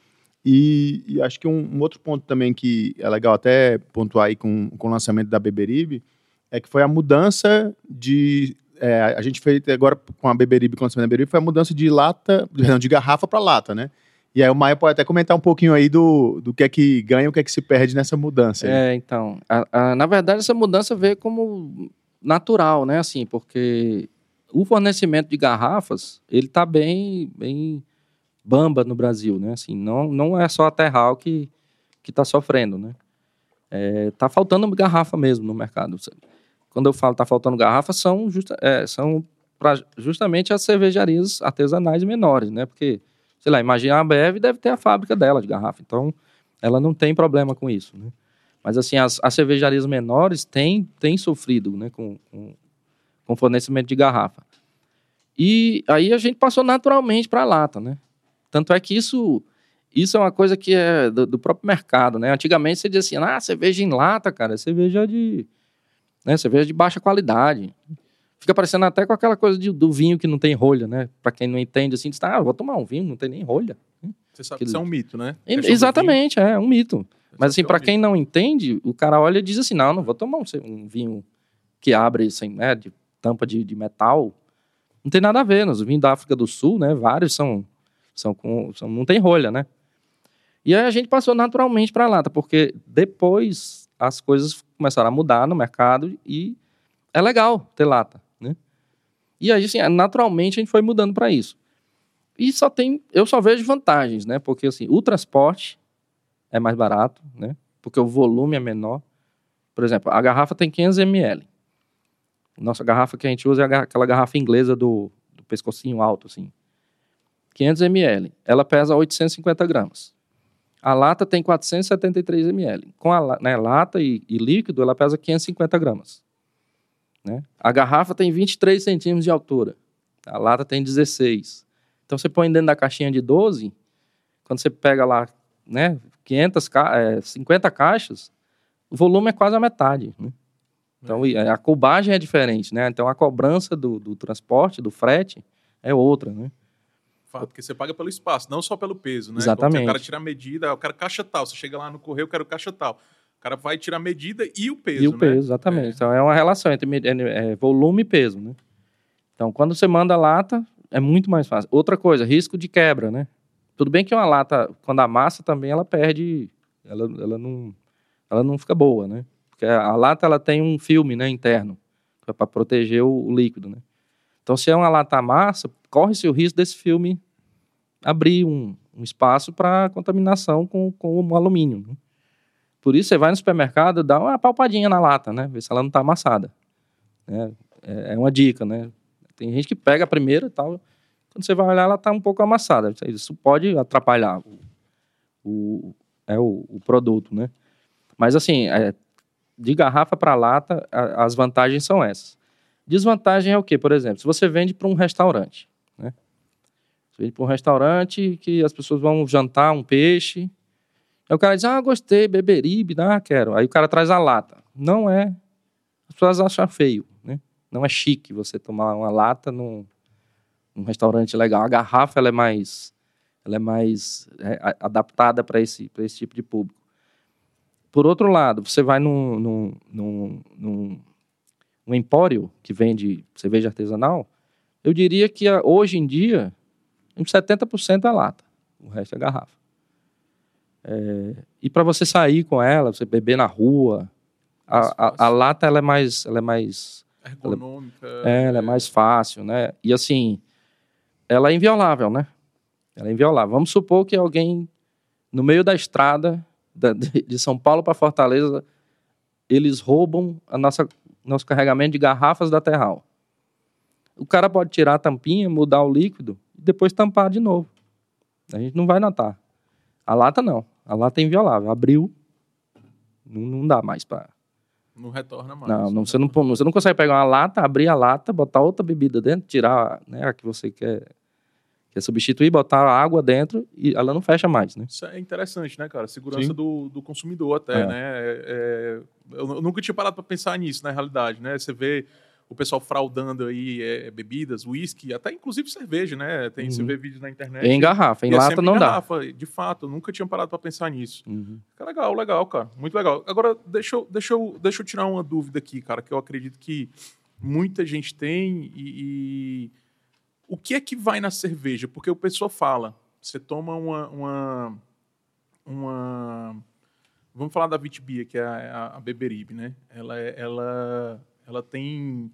E, e acho que um, um, outro ponto também que é legal até pontuar aí com, com o lançamento da Beberibe é que foi a mudança de... É, a gente fez agora com a Beberibe, com o lançamento da Beberibe, foi a mudança de lata, [laughs] não, de garrafa para lata, né? E aí o Maia pode até comentar um pouquinho aí do, do que é que ganha o que é que se perde nessa mudança. Aí. É, então. A, a, na verdade, essa mudança veio como natural, né? Assim, porque o fornecimento de garrafas, ele está bem, bem bamba no Brasil, né? Assim, não, não é só a Terral que está sofrendo, né? É, tá faltando garrafa mesmo no mercado. Quando eu falo tá faltando garrafa, são, justa, é, são pra, justamente as cervejarias artesanais menores, né? Porque sei lá, imagina a Ambev deve ter a fábrica dela de garrafa, então ela não tem problema com isso, né? Mas assim, as, as cervejarias menores têm, têm sofrido né, com, com, com fornecimento de garrafa. E aí a gente passou naturalmente para a lata, né? Tanto é que isso, isso é uma coisa que é do, do, próprio mercado, né? Antigamente você dizia assim, ah, cerveja em lata, cara, é cerveja de, né, cerveja de baixa qualidade. Fica parecendo até com aquela coisa de- do vinho que não tem rolha, né? Pra quem não entende, assim, diz, ah, vou tomar um vinho, não tem nem rolha. Você sabe que isso é um mito, né? Do Exatamente, é um mito. Mas assim, para é quem não entende, o cara olha e diz assim: não, não vou tomar um, um vinho que abre sem, né, de tampa de, de metal. Não tem nada a ver. Os vinhos da África do Sul, né? Vários são, são com. São, não tem rolha, né? E aí a gente passou naturalmente para lata, porque depois as coisas começaram a mudar no mercado e é legal ter lata? E aí, assim, naturalmente a gente foi mudando para isso. E só tem, eu só vejo vantagens, né? Porque assim, o transporte é mais barato, né? Porque o volume é menor. Por exemplo, a garrafa tem 500 ml. Nossa garrafa que a gente usa é aquela garrafa inglesa do, do pescocinho alto, assim. 500 ml. Ela pesa 850 gramas. A lata tem 473 ml. Com a né, lata e, e líquido, ela pesa 550 gramas. Né? A garrafa tem 23 centímetros de altura. A lata tem 16. Então, você põe dentro da caixinha de 12, quando você pega lá, né, 500, ca- é, 50 caixas, o volume é quase a metade. Né? Então, e a cobagem é diferente, né? Então, a cobrança do, do transporte, do frete, é outra, né? Fato, porque você paga pelo espaço, não só pelo peso, né? Exatamente. Como o cara tira a medida, eu quero caixa tal. Você chega lá no correio, eu quero caixa tal. O cara vai tirar a medida e o peso, e o né? peso, exatamente. Então, é uma relação entre é, é, volume e peso, né? Então, quando você manda lata, é muito mais fácil. Outra coisa, risco de quebra, né? Tudo bem que uma lata, quando amassa também, ela perde, ela, ela, não, ela não fica boa, né? Porque a lata, ela tem um filme, né, interno, para proteger o, o líquido, né? Então, se é uma lata massa, corre-se o risco desse filme abrir um, um espaço para contaminação com, com o alumínio. Né? Por isso, você vai no supermercado, dá uma palpadinha na lata, né? Ver se ela não está amassada. né? É, é uma dica, né? Tem gente que pega a primeira e tal, quando você vai olhar, ela está um pouco amassada. Isso pode atrapalhar o, o, é, o, o produto, né? Mas, assim, é, de garrafa para lata, a- as vantagens são essas. Desvantagem é o quê? Por exemplo, se você vende para um restaurante, né? Você vende para um restaurante que as pessoas vão jantar um peixe, aí o cara diz, ah, gostei, beberibe, ah, quero. Aí o cara traz a lata. Não é. As pessoas acham feio, né? Não é chique você tomar uma lata num, num restaurante legal. A garrafa, ela é mais, ela é mais é, adaptada para esse, esse tipo de público. Por outro lado, você vai num, num, num, num um empório que vende cerveja artesanal, eu diria que a- hoje em dia, uns 70% é lata, o resto é garrafa. É, e para você sair com ela, você beber na rua, a, a, a lata ela é mais, ela é mais, Ergonômica. é, ela é mais fácil, né? E assim, ela é inviolável, né? Ela é inviolável. Vamos supor que alguém no meio da estrada da- de de São Paulo para Fortaleza, eles roubam a nossa nosso carregamento de garrafas da Terral. O cara pode tirar a tampinha, mudar o líquido e depois tampar de novo. A gente não vai notar. A lata não. A lata é inviolável. Abriu, não, não dá mais para. Não retorna mais. Não, não, você, não, você não consegue pegar uma lata, abrir a lata, botar outra bebida dentro, tirar né, a que você quer, quer substituir, botar a água dentro e ela não fecha mais, né? Isso é interessante, né, cara? Segurança Sim. do, do consumidor até, É. né? É- é- eu, eu nunca tinha parado para pensar nisso, na realidade, né? Você vê o pessoal fraudando aí é, bebidas, uísque, até inclusive cerveja, né? Tem, Você Uhum. vê vídeos na internet. Em garrafa, em é lata sempre não dá. garrafa. De fato, nunca tinha parado para pensar nisso. Uhum. Fica legal, legal, cara. Muito legal. Agora, deixa eu, deixa eu, deixa eu tirar uma dúvida aqui, cara, que eu acredito que muita gente tem e, e- O que é que vai na cerveja? Porque o pessoal fala, você toma uma... uma, uma- Vamos falar da Vitibia, que é a, a Beberibe, né? Ela, é- ela, ela tem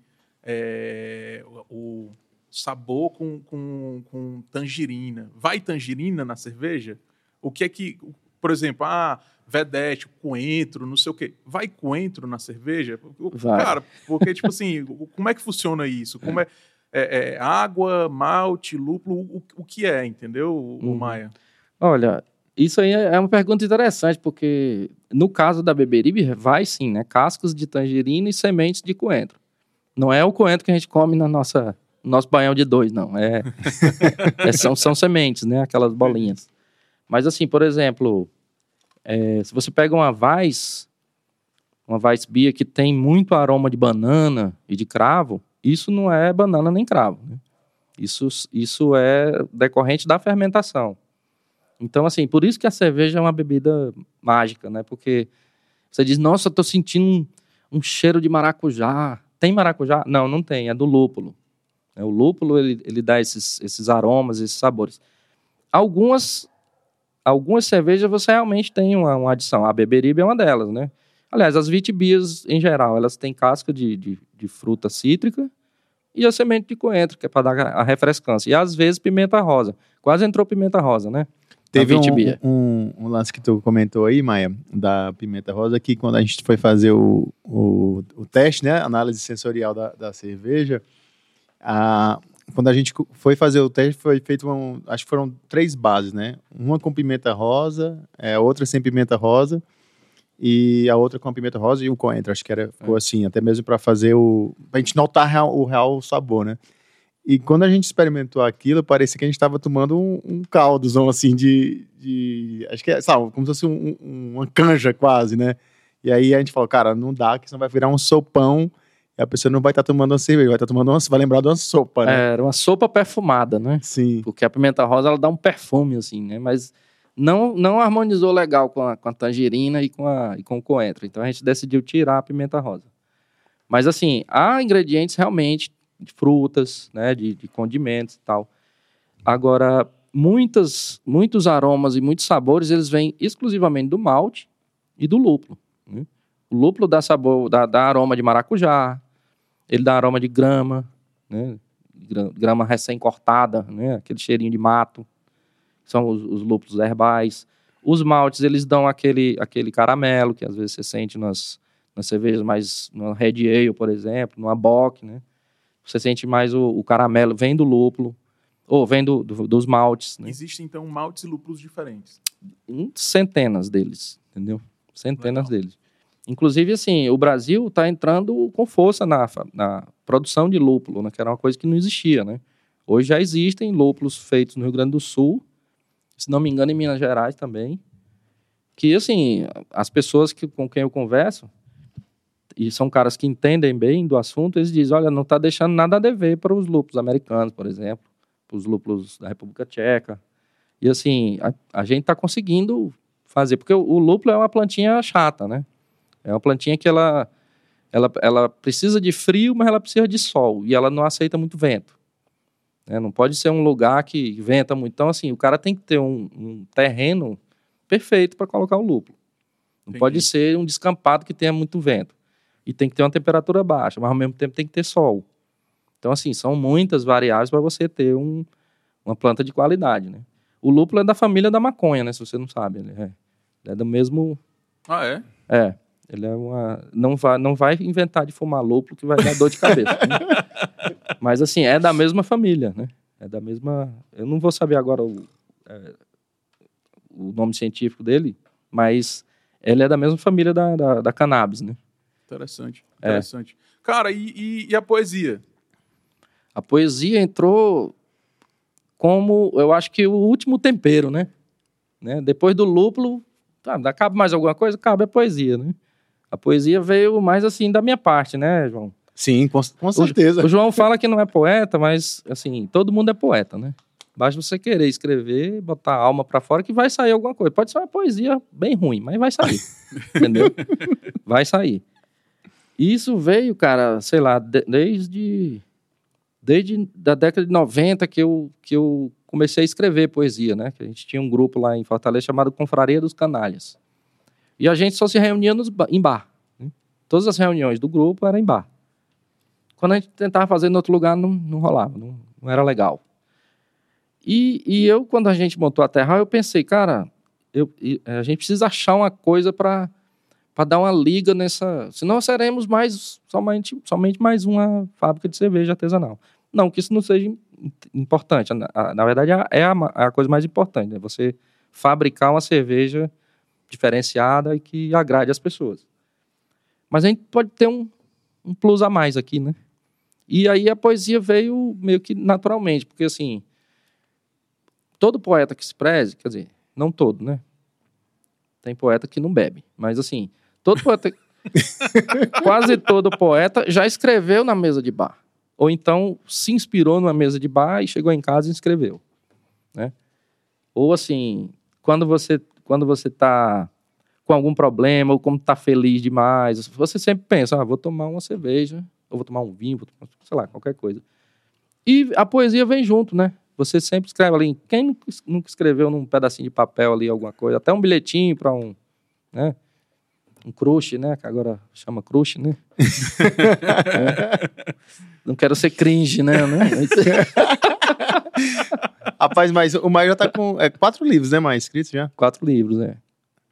é, o sabor com, com, com tangerina. Vai tangerina na cerveja? O que é que... Por exemplo, ah, vedete, coentro, não sei o quê. Vai coentro na cerveja? Vai. Cara, porque, tipo assim, como é que funciona isso? Como é, é- é água, malte, lúpulo, o, o que é, entendeu, o Uhum. Maia? Olha, isso aí é uma pergunta interessante, porque no caso da Beberibe, vai sim, né? Cascos de tangerina e sementes de coentro. Não é o coentro que a gente come na nossa no nosso banhão de dois, não. É, [laughs] é- são, são sementes, né? Aquelas bolinhas. Mas assim, por exemplo, é, se você pega uma Weiss, uma Weiss Bia que tem muito aroma de banana e de cravo, Isso não é banana nem cravo. Né? Isso, isso é decorrente da fermentação. Então, assim, por isso que a cerveja é uma bebida mágica, né? Porque você diz, nossa, eu tô sentindo um, um cheiro de maracujá. Tem maracujá? Não, não tem, é do lúpulo. É, o lúpulo, ele, ele dá esses, esses aromas, esses sabores. Algumas, algumas cervejas você realmente tem uma, uma adição. A beberibe é uma delas, né? Aliás, as vitibias, em geral, elas têm casca de, de, de fruta cítrica e a semente de coentro, que é para dar a refrescância. E às vezes pimenta rosa. Quase entrou pimenta rosa, né? Teve um, um, um, lance que tu comentou aí, Maia, da pimenta rosa, que quando a gente foi fazer o, o, o teste, né, análise sensorial da, da cerveja, a, quando a gente foi fazer o teste, foi feito, um, acho que foram três bases, né? Uma com pimenta rosa, é, outra sem pimenta rosa, e a outra com a pimenta rosa e o coentro. Acho que era, ficou é. assim, até mesmo para fazer o. pra gente notar real, o real sabor, né? E quando a gente experimentou aquilo, parecia que a gente estava tomando um, um caldozão, assim, de, de. Acho que é, sabe, como se fosse um, um, uma canja quase, né? E aí a gente falou, cara, não dá, que senão vai virar um sopão e a pessoa não vai estar tá tomando uma cerveja, vai estar tá tomando uma. Vai lembrar de uma sopa, né? É, era uma sopa perfumada, né? Sim. Porque a pimenta rosa, ela dá um perfume, assim, né? Mas não, não harmonizou legal com a, com a tangerina e com, a, e com o coentro. Então a gente decidiu tirar a pimenta rosa. Mas, assim, há ingredientes realmente de frutas, né, de, de condimentos e tal. Agora, muitas, muitos aromas e muitos sabores, eles vêm exclusivamente do malte e do lúpulo. Né? O lúpulo dá sabor, dá, dá, aroma de maracujá, ele dá aroma de grama, né? grama recém-cortada, né? aquele cheirinho de mato. São os, os, lúpulos herbais. Os maltes, eles dão aquele, aquele caramelo, que às vezes você sente nas, nas cervejas mais... no Red Ale, por exemplo, no Bock, né? Você sente mais o, o caramelo, vem do lúpulo, ou vem do, do, dos maltes. Né? Existem, então, maltes e lúpulos diferentes? Centenas deles, entendeu? Centenas Legal. deles. Inclusive, assim, o Brasil está entrando com força na, na produção de lúpulo, né, que era uma coisa que não existia, né? Hoje já existem lúpulos feitos no Rio Grande do Sul, se não me engano, em Minas Gerais também, que, assim, as pessoas que, com quem eu converso, e são caras que entendem bem do assunto, eles dizem, olha, não está deixando nada a dever para os lúpulos americanos, por exemplo, para os lúpulos da República Tcheca. E assim, a, a gente está conseguindo fazer, porque o, o, lúpulo é uma plantinha chata, né? É uma plantinha que ela, ela, ela precisa de frio, mas ela precisa de sol, e ela não aceita muito vento. Né? Não pode ser um lugar que venta muito. Então, assim, o cara tem que ter um, um terreno perfeito para colocar o lúpulo. Não Entendi. pode ser um descampado que tenha muito vento e tem que ter uma temperatura baixa, mas ao mesmo tempo tem que ter sol. Então, assim, são muitas variáveis para você ter um, uma planta de qualidade, né? O lúpulo é da família da maconha, né? Se você não sabe, ele é, é do mesmo... Ah, é? É. Ele é uma... Não vai, não vai inventar de fumar lúpulo que vai dar dor de cabeça. né? [laughs] Mas, assim, é da mesma família, né? É da mesma... Eu não vou saber agora o, é, o nome científico dele, mas ele é da mesma família da, da, da cannabis, né? Interessante, interessante. É. Cara, e, e, e, a poesia? A poesia entrou como, eu acho que o último tempero, né? né? Depois do lúpulo, tá, cabe mais alguma coisa? Cabe a poesia, né? A poesia veio mais assim da minha parte, né, João? Sim, com, com certeza. O, o João fala que não é poeta, mas, assim, todo mundo é poeta, né? Basta você querer escrever, botar a alma para fora que vai sair alguma coisa. Pode ser uma poesia bem ruim, mas vai sair. [laughs] entendeu? Vai sair. Isso veio, cara, sei lá, desde desde da década de 90 que eu, que eu comecei a escrever poesia, né? Que a gente tinha um grupo lá em Fortaleza chamado Confraria dos Canalhas. E a gente só se reunia nos, em bar. Né? Todas as reuniões do grupo eram em bar. Quando a gente tentava fazer em outro lugar, não, não rolava, não, não era legal. E, e, eu, quando a gente montou a Terra, eu pensei, cara, eu, a gente precisa achar uma coisa para para dar uma liga nessa. Senão seremos mais somente, somente mais uma fábrica de cerveja artesanal. Não que isso não seja importante. Na, verdade, é a, a, coisa mais importante, né? Você fabricar uma cerveja diferenciada e que agrade as pessoas. Mas a gente pode ter um, um plus a mais aqui, né? E aí a poesia veio meio que naturalmente, porque assim, todo poeta que se preze, quer dizer, não todo, né? Tem poeta que não bebe, mas assim, Todo poeta, [laughs] quase todo poeta já escreveu na mesa de bar. ou então se inspirou numa mesa de bar e chegou em casa e escreveu, né? Ou assim, quando você quando você está com algum problema ou como está feliz demais, você sempre pensa, ah, vou tomar uma cerveja, ou vou tomar um vinho, vou tomar, sei lá, qualquer coisa. E a poesia vem junto, né? Você sempre escreve ali. Quem nunca escreveu num pedacinho de papel ali alguma coisa? Até um bilhetinho para um, né? Um crush, né? Que agora chama crush, né? é. [laughs] Não quero ser cringe, né? [laughs] Rapaz, mas o Maio já tá com é, quatro livros, né, mais escritos já? Quatro livros, né?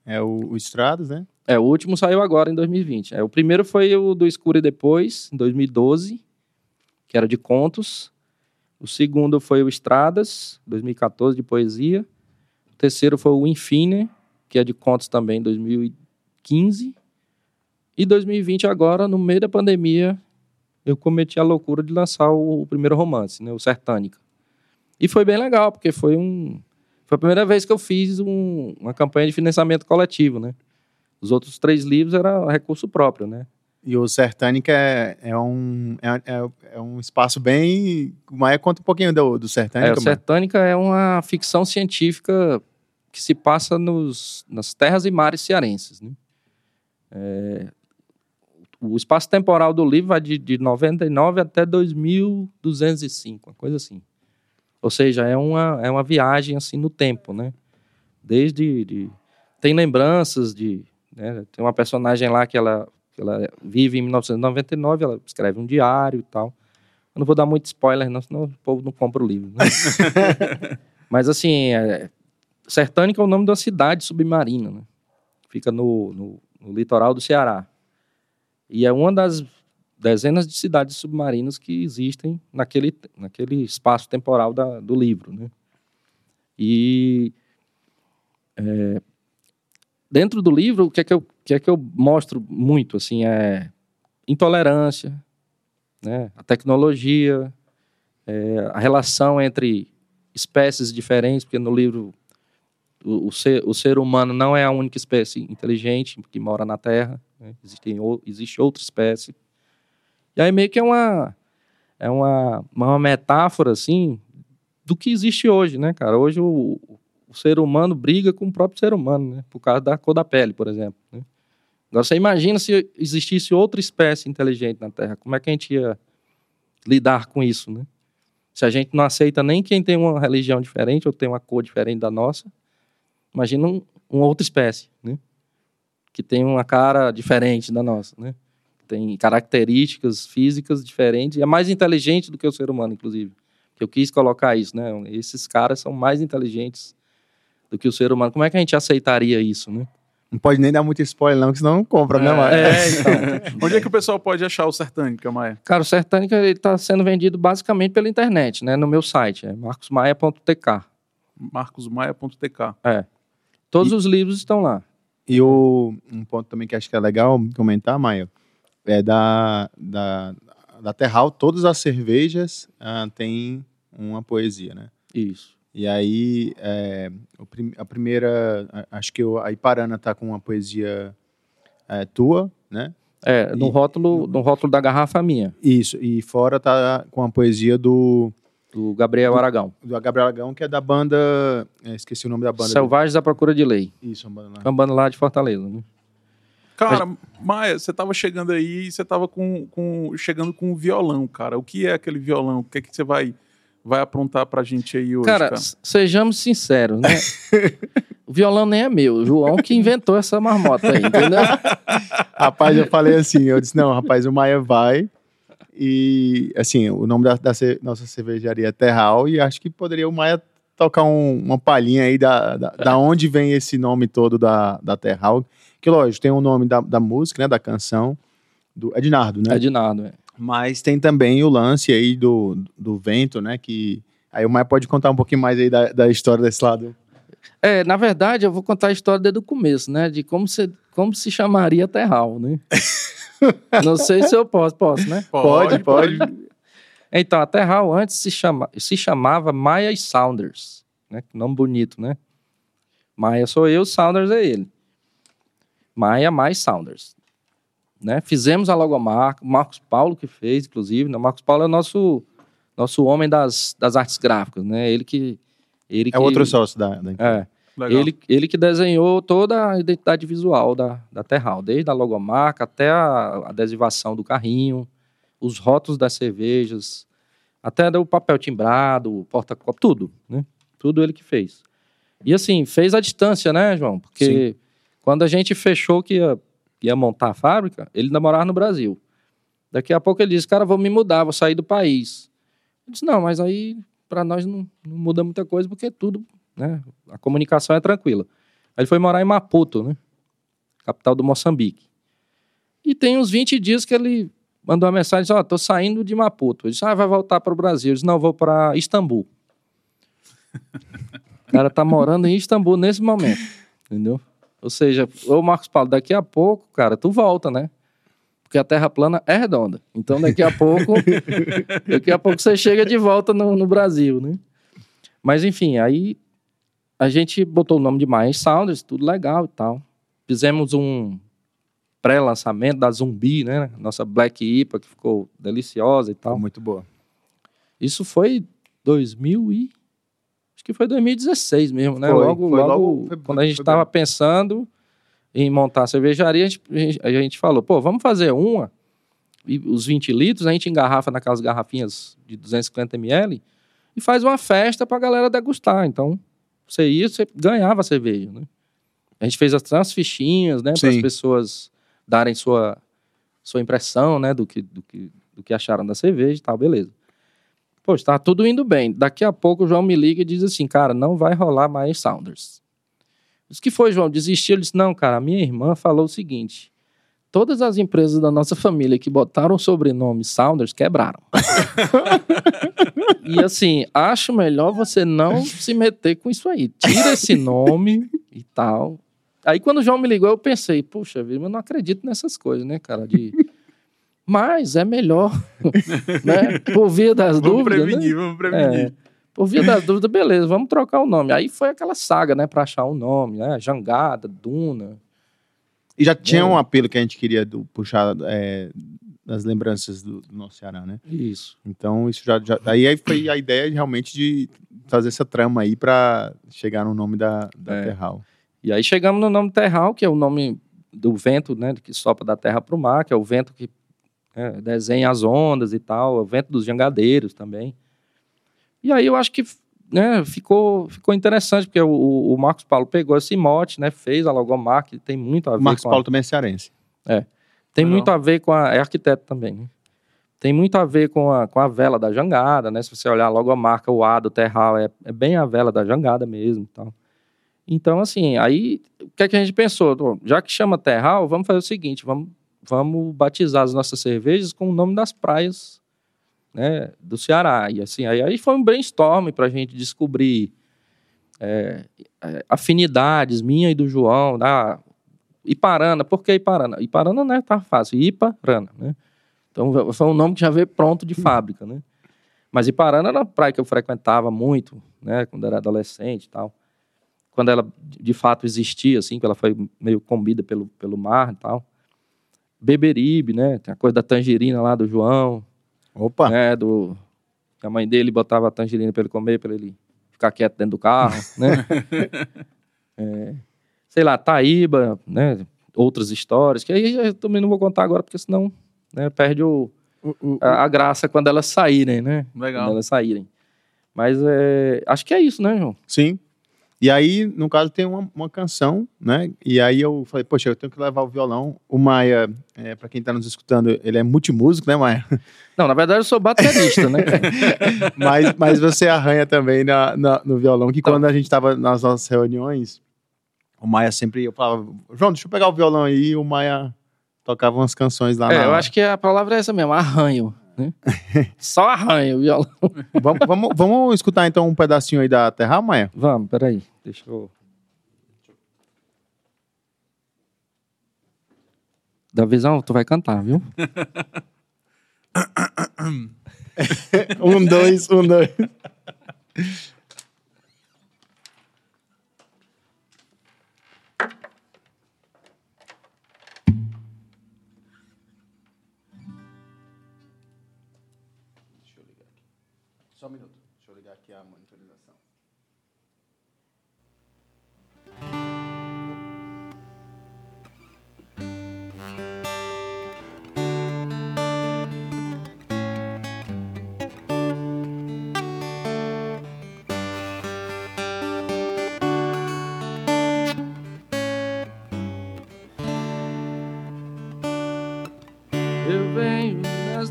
É o, o Estradas, né? É, o último saiu agora em 2020. É, o primeiro foi o do Escuro e Depois, em 2012, que era de contos. O segundo foi o Estradas, 2014, de poesia. O terceiro foi o Infine, que é de contos também, 2015. E 2020, agora, no meio da pandemia, eu cometi a loucura de lançar o, o primeiro romance, né, o Sertânica. E foi bem legal, porque foi um. Foi a primeira vez que eu fiz um, uma campanha de financiamento coletivo, né? Os outros três livros era recurso próprio, né? E o Sertânica é, é, um, é, é, é, um espaço bem. Maia conta um pouquinho do, do Sertânica. É, o Sertânica é uma ficção científica que se passa nos, nas terras e mares cearenses. Né? É, o espaço temporal do livro vai de, de 99 até 2205, uma coisa assim. Ou seja, é uma, é uma viagem assim no tempo, né? Desde. De, tem lembranças de. Né? Tem uma personagem lá que ela, que ela vive em 1999, ela escreve um diário e tal. Eu não vou dar muito spoiler, não, senão o povo não compra o livro. Né? [laughs] Mas assim, é, Sertânica é o nome de uma cidade submarina, né? Fica no, no, no litoral do Ceará. E é uma das dezenas de cidades submarinas que existem naquele, naquele espaço temporal da, do livro. Né? E é, dentro do livro, o que é que eu, que é que eu mostro muito? Assim, é intolerância, né? a tecnologia, é, a relação entre espécies diferentes, porque no livro o, ser, o ser humano não é a única espécie inteligente que mora na Terra, né? Existem, existe outra espécie. E aí meio que é uma é uma, uma metáfora assim do que existe hoje, né, cara? Hoje o, o ser humano briga com o próprio ser humano, né? Por causa da cor da pele, por exemplo. Né? Agora você imagina se existisse outra espécie inteligente na Terra, como é que a gente ia lidar com isso, né? Se a gente não aceita nem quem tem uma religião diferente ou tem uma cor diferente da nossa, imagina um, uma outra espécie, né? Que tem uma cara diferente da nossa, né? tem características físicas diferentes e é mais inteligente do que o ser humano, inclusive. Eu quis colocar isso, né? Esses caras são mais inteligentes do que o ser humano. Como é que a gente aceitaria isso, né? Não pode nem dar muito spoiler, não, que senão não compra, né, é, né, Maia? É, então. Onde é que o pessoal pode achar o Sertânica, Maia? Cara, o Sertânica está sendo vendido basicamente pela internet, né? No meu site, é marcosmaia.tk. marcosmaia.tk. É. Todos e, os livros estão lá. E o, um ponto também que acho que é legal comentar, Maia, é da, da, da Terral, todas as cervejas ah, têm uma poesia, né? Isso. E aí, é, a primeira, acho que a Iparana tá com uma poesia é, tua, né? É, no, e, rótulo, no rótulo da garrafa minha. Isso, e fora tá com a poesia do... Do Gabriel Aragão. Do, Gabriel Aragão, que é da banda... É, esqueci o nome da banda. Selvagens à Procura de Lei. Isso, uma banda lá. É uma banda lá de Fortaleza, né? Cara. Maia, você tava chegando aí, você tava com, com, chegando com um violão, cara. O que é aquele violão? O que é que você vai, vai aprontar pra gente aí hoje, cara? cara? sejamos sinceros, né? [laughs] o violão nem é meu, o João que inventou essa marmota aí, entendeu? [laughs] rapaz, eu falei assim, eu disse, não, rapaz, o Maia vai e, assim, o nome da, da nossa cervejaria é Terral e acho que poderia o Maia tocar um, uma palhinha aí da, da, da, onde vem esse nome todo da, da Terral, que, lógico, tem o nome da, da música, né? Da canção. Do Ednardo, né? Ednardo, é. Mas tem também o lance aí do, do vento, né? Que. Aí o Maia pode contar um pouquinho mais aí da, da história desse lado. É, na verdade, eu vou contar a história desde o começo, né? De como se, como se chamaria Terral, né? [laughs] Não sei se eu posso, posso, né? Pode, pode. pode. Então, a Terral antes se, chama, se chamava Maia Saunders, né? Nome bonito, né? Maia sou eu, Saunders é ele. Maia mais Saunders. né? Fizemos a logomarca, o Marcos Paulo que fez, inclusive. Né? O Marcos Paulo é o nosso, nosso homem das, das artes gráficas, né? Ele que... Ele É que, outro sócio da, da empresa. É, Legal. ele, ele que desenhou toda a identidade visual da, da Terral, desde a logomarca até a adesivação do carrinho, os rótulos das cervejas, até o papel timbrado, o porta-copo, tudo, né? Tudo ele que fez. E assim, fez à distância, né, João? Porque quando a gente fechou que ia, ia montar a fábrica, ele ainda morava no Brasil. Daqui a pouco ele disse, cara, vou me mudar, vou sair do país. Eu disse, não, mas aí para nós não, não muda muita coisa, porque tudo, né? A comunicação é tranquila. Aí ele foi morar em Maputo, né? Capital do Moçambique. E tem uns 20 dias que ele mandou uma mensagem, disse, ó, tô saindo de Maputo. Ele disse, ah, vai voltar para o Brasil. Eu disse, não, vou para Istambul. O cara tá morando em Istambul nesse momento, entendeu? Ou seja, ô Marcos Paulo, daqui a pouco, cara, tu volta, né? Porque a Terra plana é redonda. Então daqui a pouco, [laughs] daqui a pouco você chega de volta no, no Brasil, né? Mas enfim, aí a gente botou o nome de Miles Sounders, tudo legal e tal. Fizemos um pré-lançamento da Zumbi, né? Nossa Black IPA, que ficou deliciosa e tal. Muito boa. Isso foi 2000 e... Acho que foi 2016 mesmo, né? Foi, logo, foi logo, logo- foi- quando a gente estava pensando em montar a cervejaria, a gente, a gente- a falou, pô, vamos fazer uma, e os 20 litros, a gente engarrafa naquelas garrafinhas de 250 ml e faz uma festa pra galera degustar. Então, você ia, você ganhava a cerveja, né? A gente fez as fichinhas, né? Para as pessoas darem sua, sua impressão, né? Do que, do, que, do que acharam da cerveja e tal, beleza. Poxa, tá tudo indo bem. Daqui a pouco o João me liga e diz assim, cara, não vai rolar mais Sounders. Diz que foi, João, desistiu. Ele disse, não, cara, a minha irmã falou o seguinte, todas as empresas da nossa família que botaram o sobrenome Sounders quebraram. [laughs] e assim, acho melhor você não se meter com isso aí. Tira esse nome e tal. Aí quando o João me ligou, eu pensei, puxa vida, eu não acredito nessas coisas, né, cara? De... [laughs] Mas é melhor, né? Por via das Vamos dúvidas, né? prevenir, vamos prevenir. É. Por via das dúvidas, beleza, vamos trocar o nome. Aí foi aquela saga, né, pra achar um nome, né? Jangada, Duna. E já tinha É. um apelo que a gente queria do- puxar é, das lembranças do, do nosso Ceará, né? Isso. Então, isso já, já. Aí foi a ideia realmente de fazer essa trama aí pra chegar no nome da, da É. Terral. E aí chegamos no nome Terral, que é o nome do vento, né, que sopra da terra para o mar, que é o vento que né, desenha as ondas e tal, é o vento dos jangadeiros também. E aí eu acho que né, ficou, ficou interessante, porque o, o Marcos Paulo pegou esse mote, né, fez a logomarca, tem muito a O ver Marcos com a- Paulo também é cearense. tem Legal. muito a ver com a. É arquiteto também, né? Tem muito a ver com a, com a vela da jangada, né? Se você olhar a marca, o A do Terral, é, é bem a vela da jangada mesmo e tal. Então, assim, aí o que é que a gente pensou? Já que chama Terral, vamos fazer o seguinte: vamos, vamos batizar as nossas cervejas com o nome das praias né, do Ceará. E assim, aí, aí foi um brainstorm para a gente descobrir é, é, afinidades minha e do João, da Iparana. Por que Iparana? Iparana não é tá fácil, Iparana, né? Então foi um nome que já veio pronto de fábrica, né? Mas Iparana era uma praia que eu frequentava muito, né, quando era adolescente e tal. Quando ela de fato existia, assim, que ela foi meio combida pelo, pelo mar e tal. Beberibe, né? Tem a coisa da tangerina lá do João, Opa! né? Do a mãe dele botava a tangerina para ele comer, para ele ficar quieto dentro do carro, [laughs] né? É, sei lá, Taíba, né? Outras histórias que aí eu também não vou contar agora porque senão né, perde o, O- o- a, a graça quando elas saírem, né? Quando Legal. elas saírem. Mas é, acho que é isso, né, João? Sim. E aí, no caso, tem uma, uma canção, né? E aí eu falei, poxa, eu tenho que levar o violão. O Maia, é, para quem tá nos escutando, ele é multimúsico, né, Maia? [laughs] Não, na verdade eu sou baterista, né? [laughs] mas, mas você arranha também na, na- no violão, que Então. quando a gente tava nas nossas reuniões, o Maia sempre, eu falava, João, deixa eu pegar o violão aí, e o Maia tocava umas canções lá É, na... eu acho que a palavra é essa mesmo, arranho. Né? Só arranho o violão. vamos, vamos, vamos escutar então um pedacinho aí da Terra, Maia? Vamos, peraí. Deixa eu. Da visão, tu vai cantar, viu? [laughs] Um, dois, um, dois.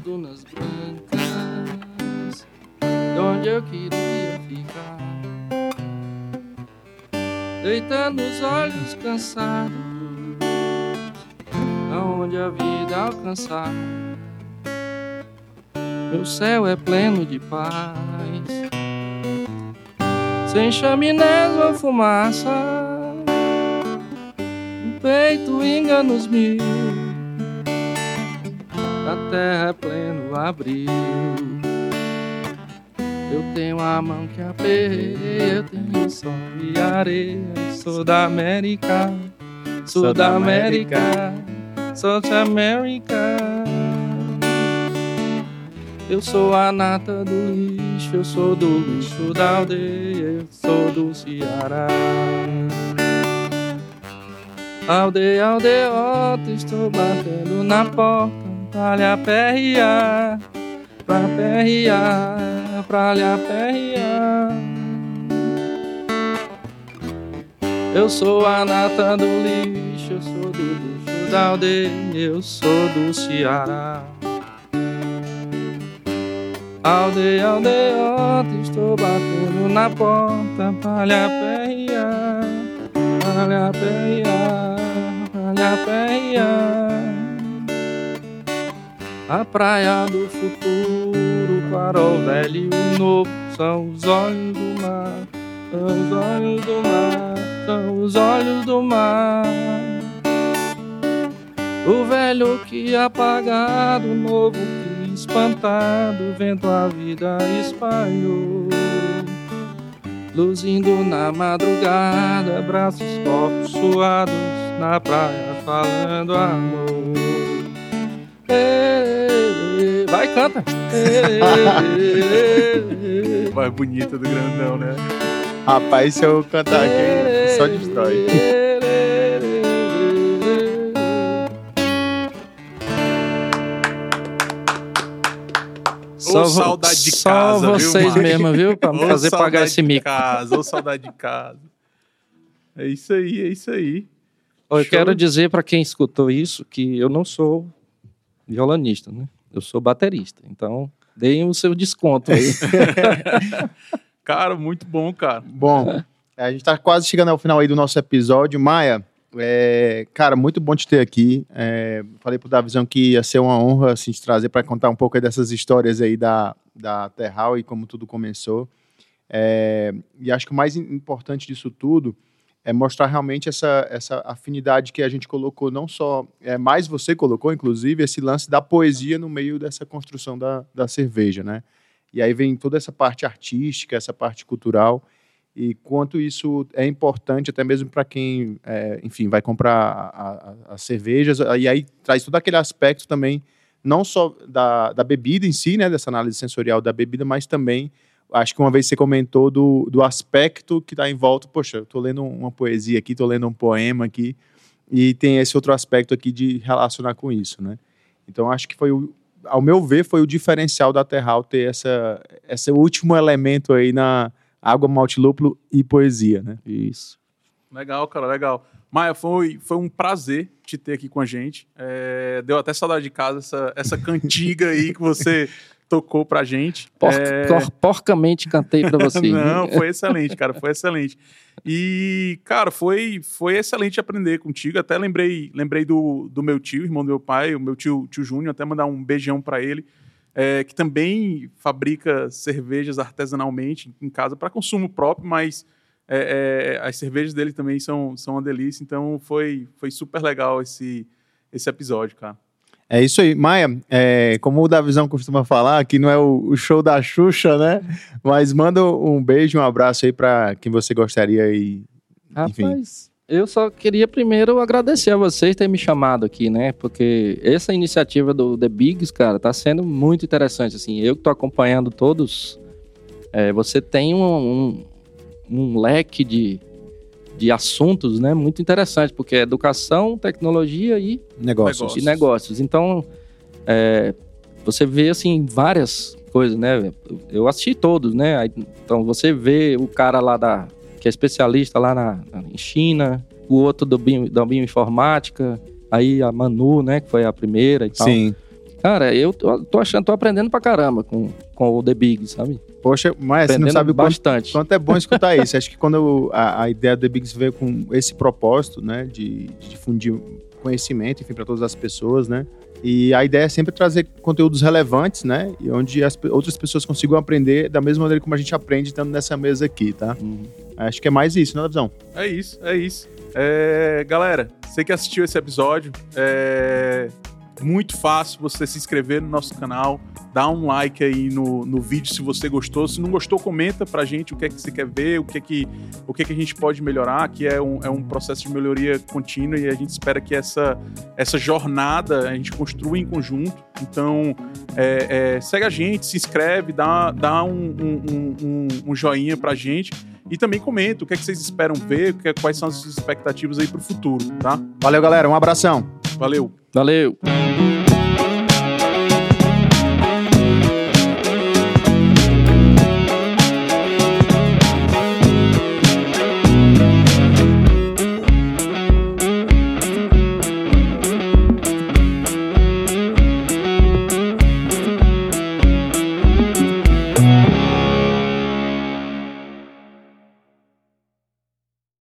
Dunas brancas, de onde eu queria ficar. Deitando os olhos cansados, aonde a vida alcançar. Meu céu é pleno de paz, sem chaminés ou fumaça. No peito enganos mil a terra é pleno abril. Eu tenho a mão que aperreia, eu tenho sol e areia. Sou da América, sou, da da América, sou da América. Eu sou a nata do lixo, eu sou do lixo da aldeia, eu sou do Ceará. Aldeia, aldeota, estou batendo na porta pra lhe aperrear, pra aperrear, pra lhe aperrear. Eu sou a nata do lixo, eu sou do lixo da aldeia, eu sou do Ceará. Aldeia, aldeota, estou batendo na porta pra aperrear, pra aperrear, pra lhe aperrear. A praia do futuro, o velho e o novo, são os olhos do mar, são os olhos do mar, são os olhos do mar. O velho que apagado, o novo que espantado, vendo a vida espalhou. Luzindo na madrugada, braços corpos suados, na praia falando amor. Vai, canta. [laughs] Mais bonita do grandão, né? Rapaz, se eu cantar aqui, só destrói. Só, vo- saudade de só casa, viu, vocês Mike? mesmo, viu? Pra Ô, fazer pagar esse mico. casa, ô saudade de casa. É isso aí, é isso aí. Eu Show. quero dizer para quem escutou isso que eu não sou violonista, né? Eu sou baterista. Então, deem o seu desconto aí. [laughs] Cara, muito bom, cara. Bom, a gente tá quase chegando ao final aí do nosso episódio. Maia, é, cara, muito bom te ter aqui. É, falei pro Davizão que ia ser uma honra assim, te trazer para contar um pouco aí dessas histórias aí da, da Terral e como tudo começou. É, e acho que o mais im- importante disso tudo é mostrar realmente essa, essa afinidade que a gente colocou, não só, é, mais você colocou, inclusive, esse lance da poesia no meio dessa construção da, da cerveja, né? E aí vem toda essa parte artística, essa parte cultural, e quanto isso é importante até mesmo para quem, é, enfim, vai comprar as cervejas, e aí traz todo aquele aspecto também, não só da, da bebida em si, né, dessa análise sensorial da bebida, mas também, acho que uma vez você comentou do, do aspecto que está em volta, poxa, eu estou lendo uma poesia aqui, estou lendo um poema aqui, e tem esse outro aspecto aqui de relacionar com isso, né? Então, acho que foi, o, ao meu ver, foi o diferencial da Terral ter essa, esse último elemento aí na água, malte lúpulo e poesia, né? Isso. Legal, cara, legal. Maia, foi, foi um prazer te ter aqui com a gente. É, deu até saudade de casa essa, essa cantiga aí que você [laughs] tocou pra gente. Por- É, por- porcamente cantei para [laughs] você. Não, foi excelente, cara, foi excelente. E, cara, foi, foi excelente aprender contigo. Até lembrei, lembrei do, do meu tio, irmão do meu pai, o meu tio, tio Júnior, até mandar um beijão para ele, é, que também fabrica cervejas artesanalmente em casa para consumo próprio, mas é, é, as cervejas dele também são, são uma delícia. Então foi, foi super legal esse, esse episódio, cara. É isso aí. Maia, é, como o Davizão costuma falar, aqui não é o, o show da Xuxa, né? Mas manda um beijo, um abraço aí para quem você gostaria e Enfim. Rapaz, eu só queria primeiro agradecer a vocês terem me chamado aqui, né? Porque essa iniciativa do The Bigs, cara, tá sendo muito interessante, assim. Eu que tô acompanhando todos é, você tem um, um, um leque de, de assuntos, né, muito interessante, porque é educação, tecnologia e Negócios. Negócio. e negócios. Então, é, você vê assim várias coisas, né? Eu assisti todos, né? Então você vê o cara lá da que é especialista lá na, na- em China, o outro do bio, da bioinformática, aí a Manu, né? Que foi a primeira e tal. Sim. Cara, eu tô, tô achando, tô aprendendo pra caramba com, com o The Big, sabe? Poxa, mas você não sabe o quanto, bastante. quanto é bom escutar isso. Acho que quando eu- a, a ideia do The Bigs veio com esse propósito, né, de, de difundir conhecimento, enfim, para todas as pessoas, né? E a ideia é sempre trazer conteúdos relevantes, né? E onde as outras pessoas consigam aprender da mesma maneira como a gente aprende estando nessa mesa aqui, tá? Uhum. Acho que é mais isso, né, Visão? É isso, é isso. É, galera, você que assistiu esse episódio, é muito fácil você se inscrever no nosso canal, dar um like aí no, no vídeo se você gostou. Se não gostou, comenta pra gente o que é que você quer ver, o que é que, o que, é que a gente pode melhorar, que é um, é um processo de melhoria contínua e a gente espera que essa, essa jornada a gente construa em conjunto. Então, é, é, segue a gente, se inscreve, dá, dá um, um, um, um, joinha pra gente. E também comenta o que, é que vocês esperam ver, o é- quais são as suas expectativas aí pro futuro, tá? Valeu, galera. Um abração. Valeu! Valeu!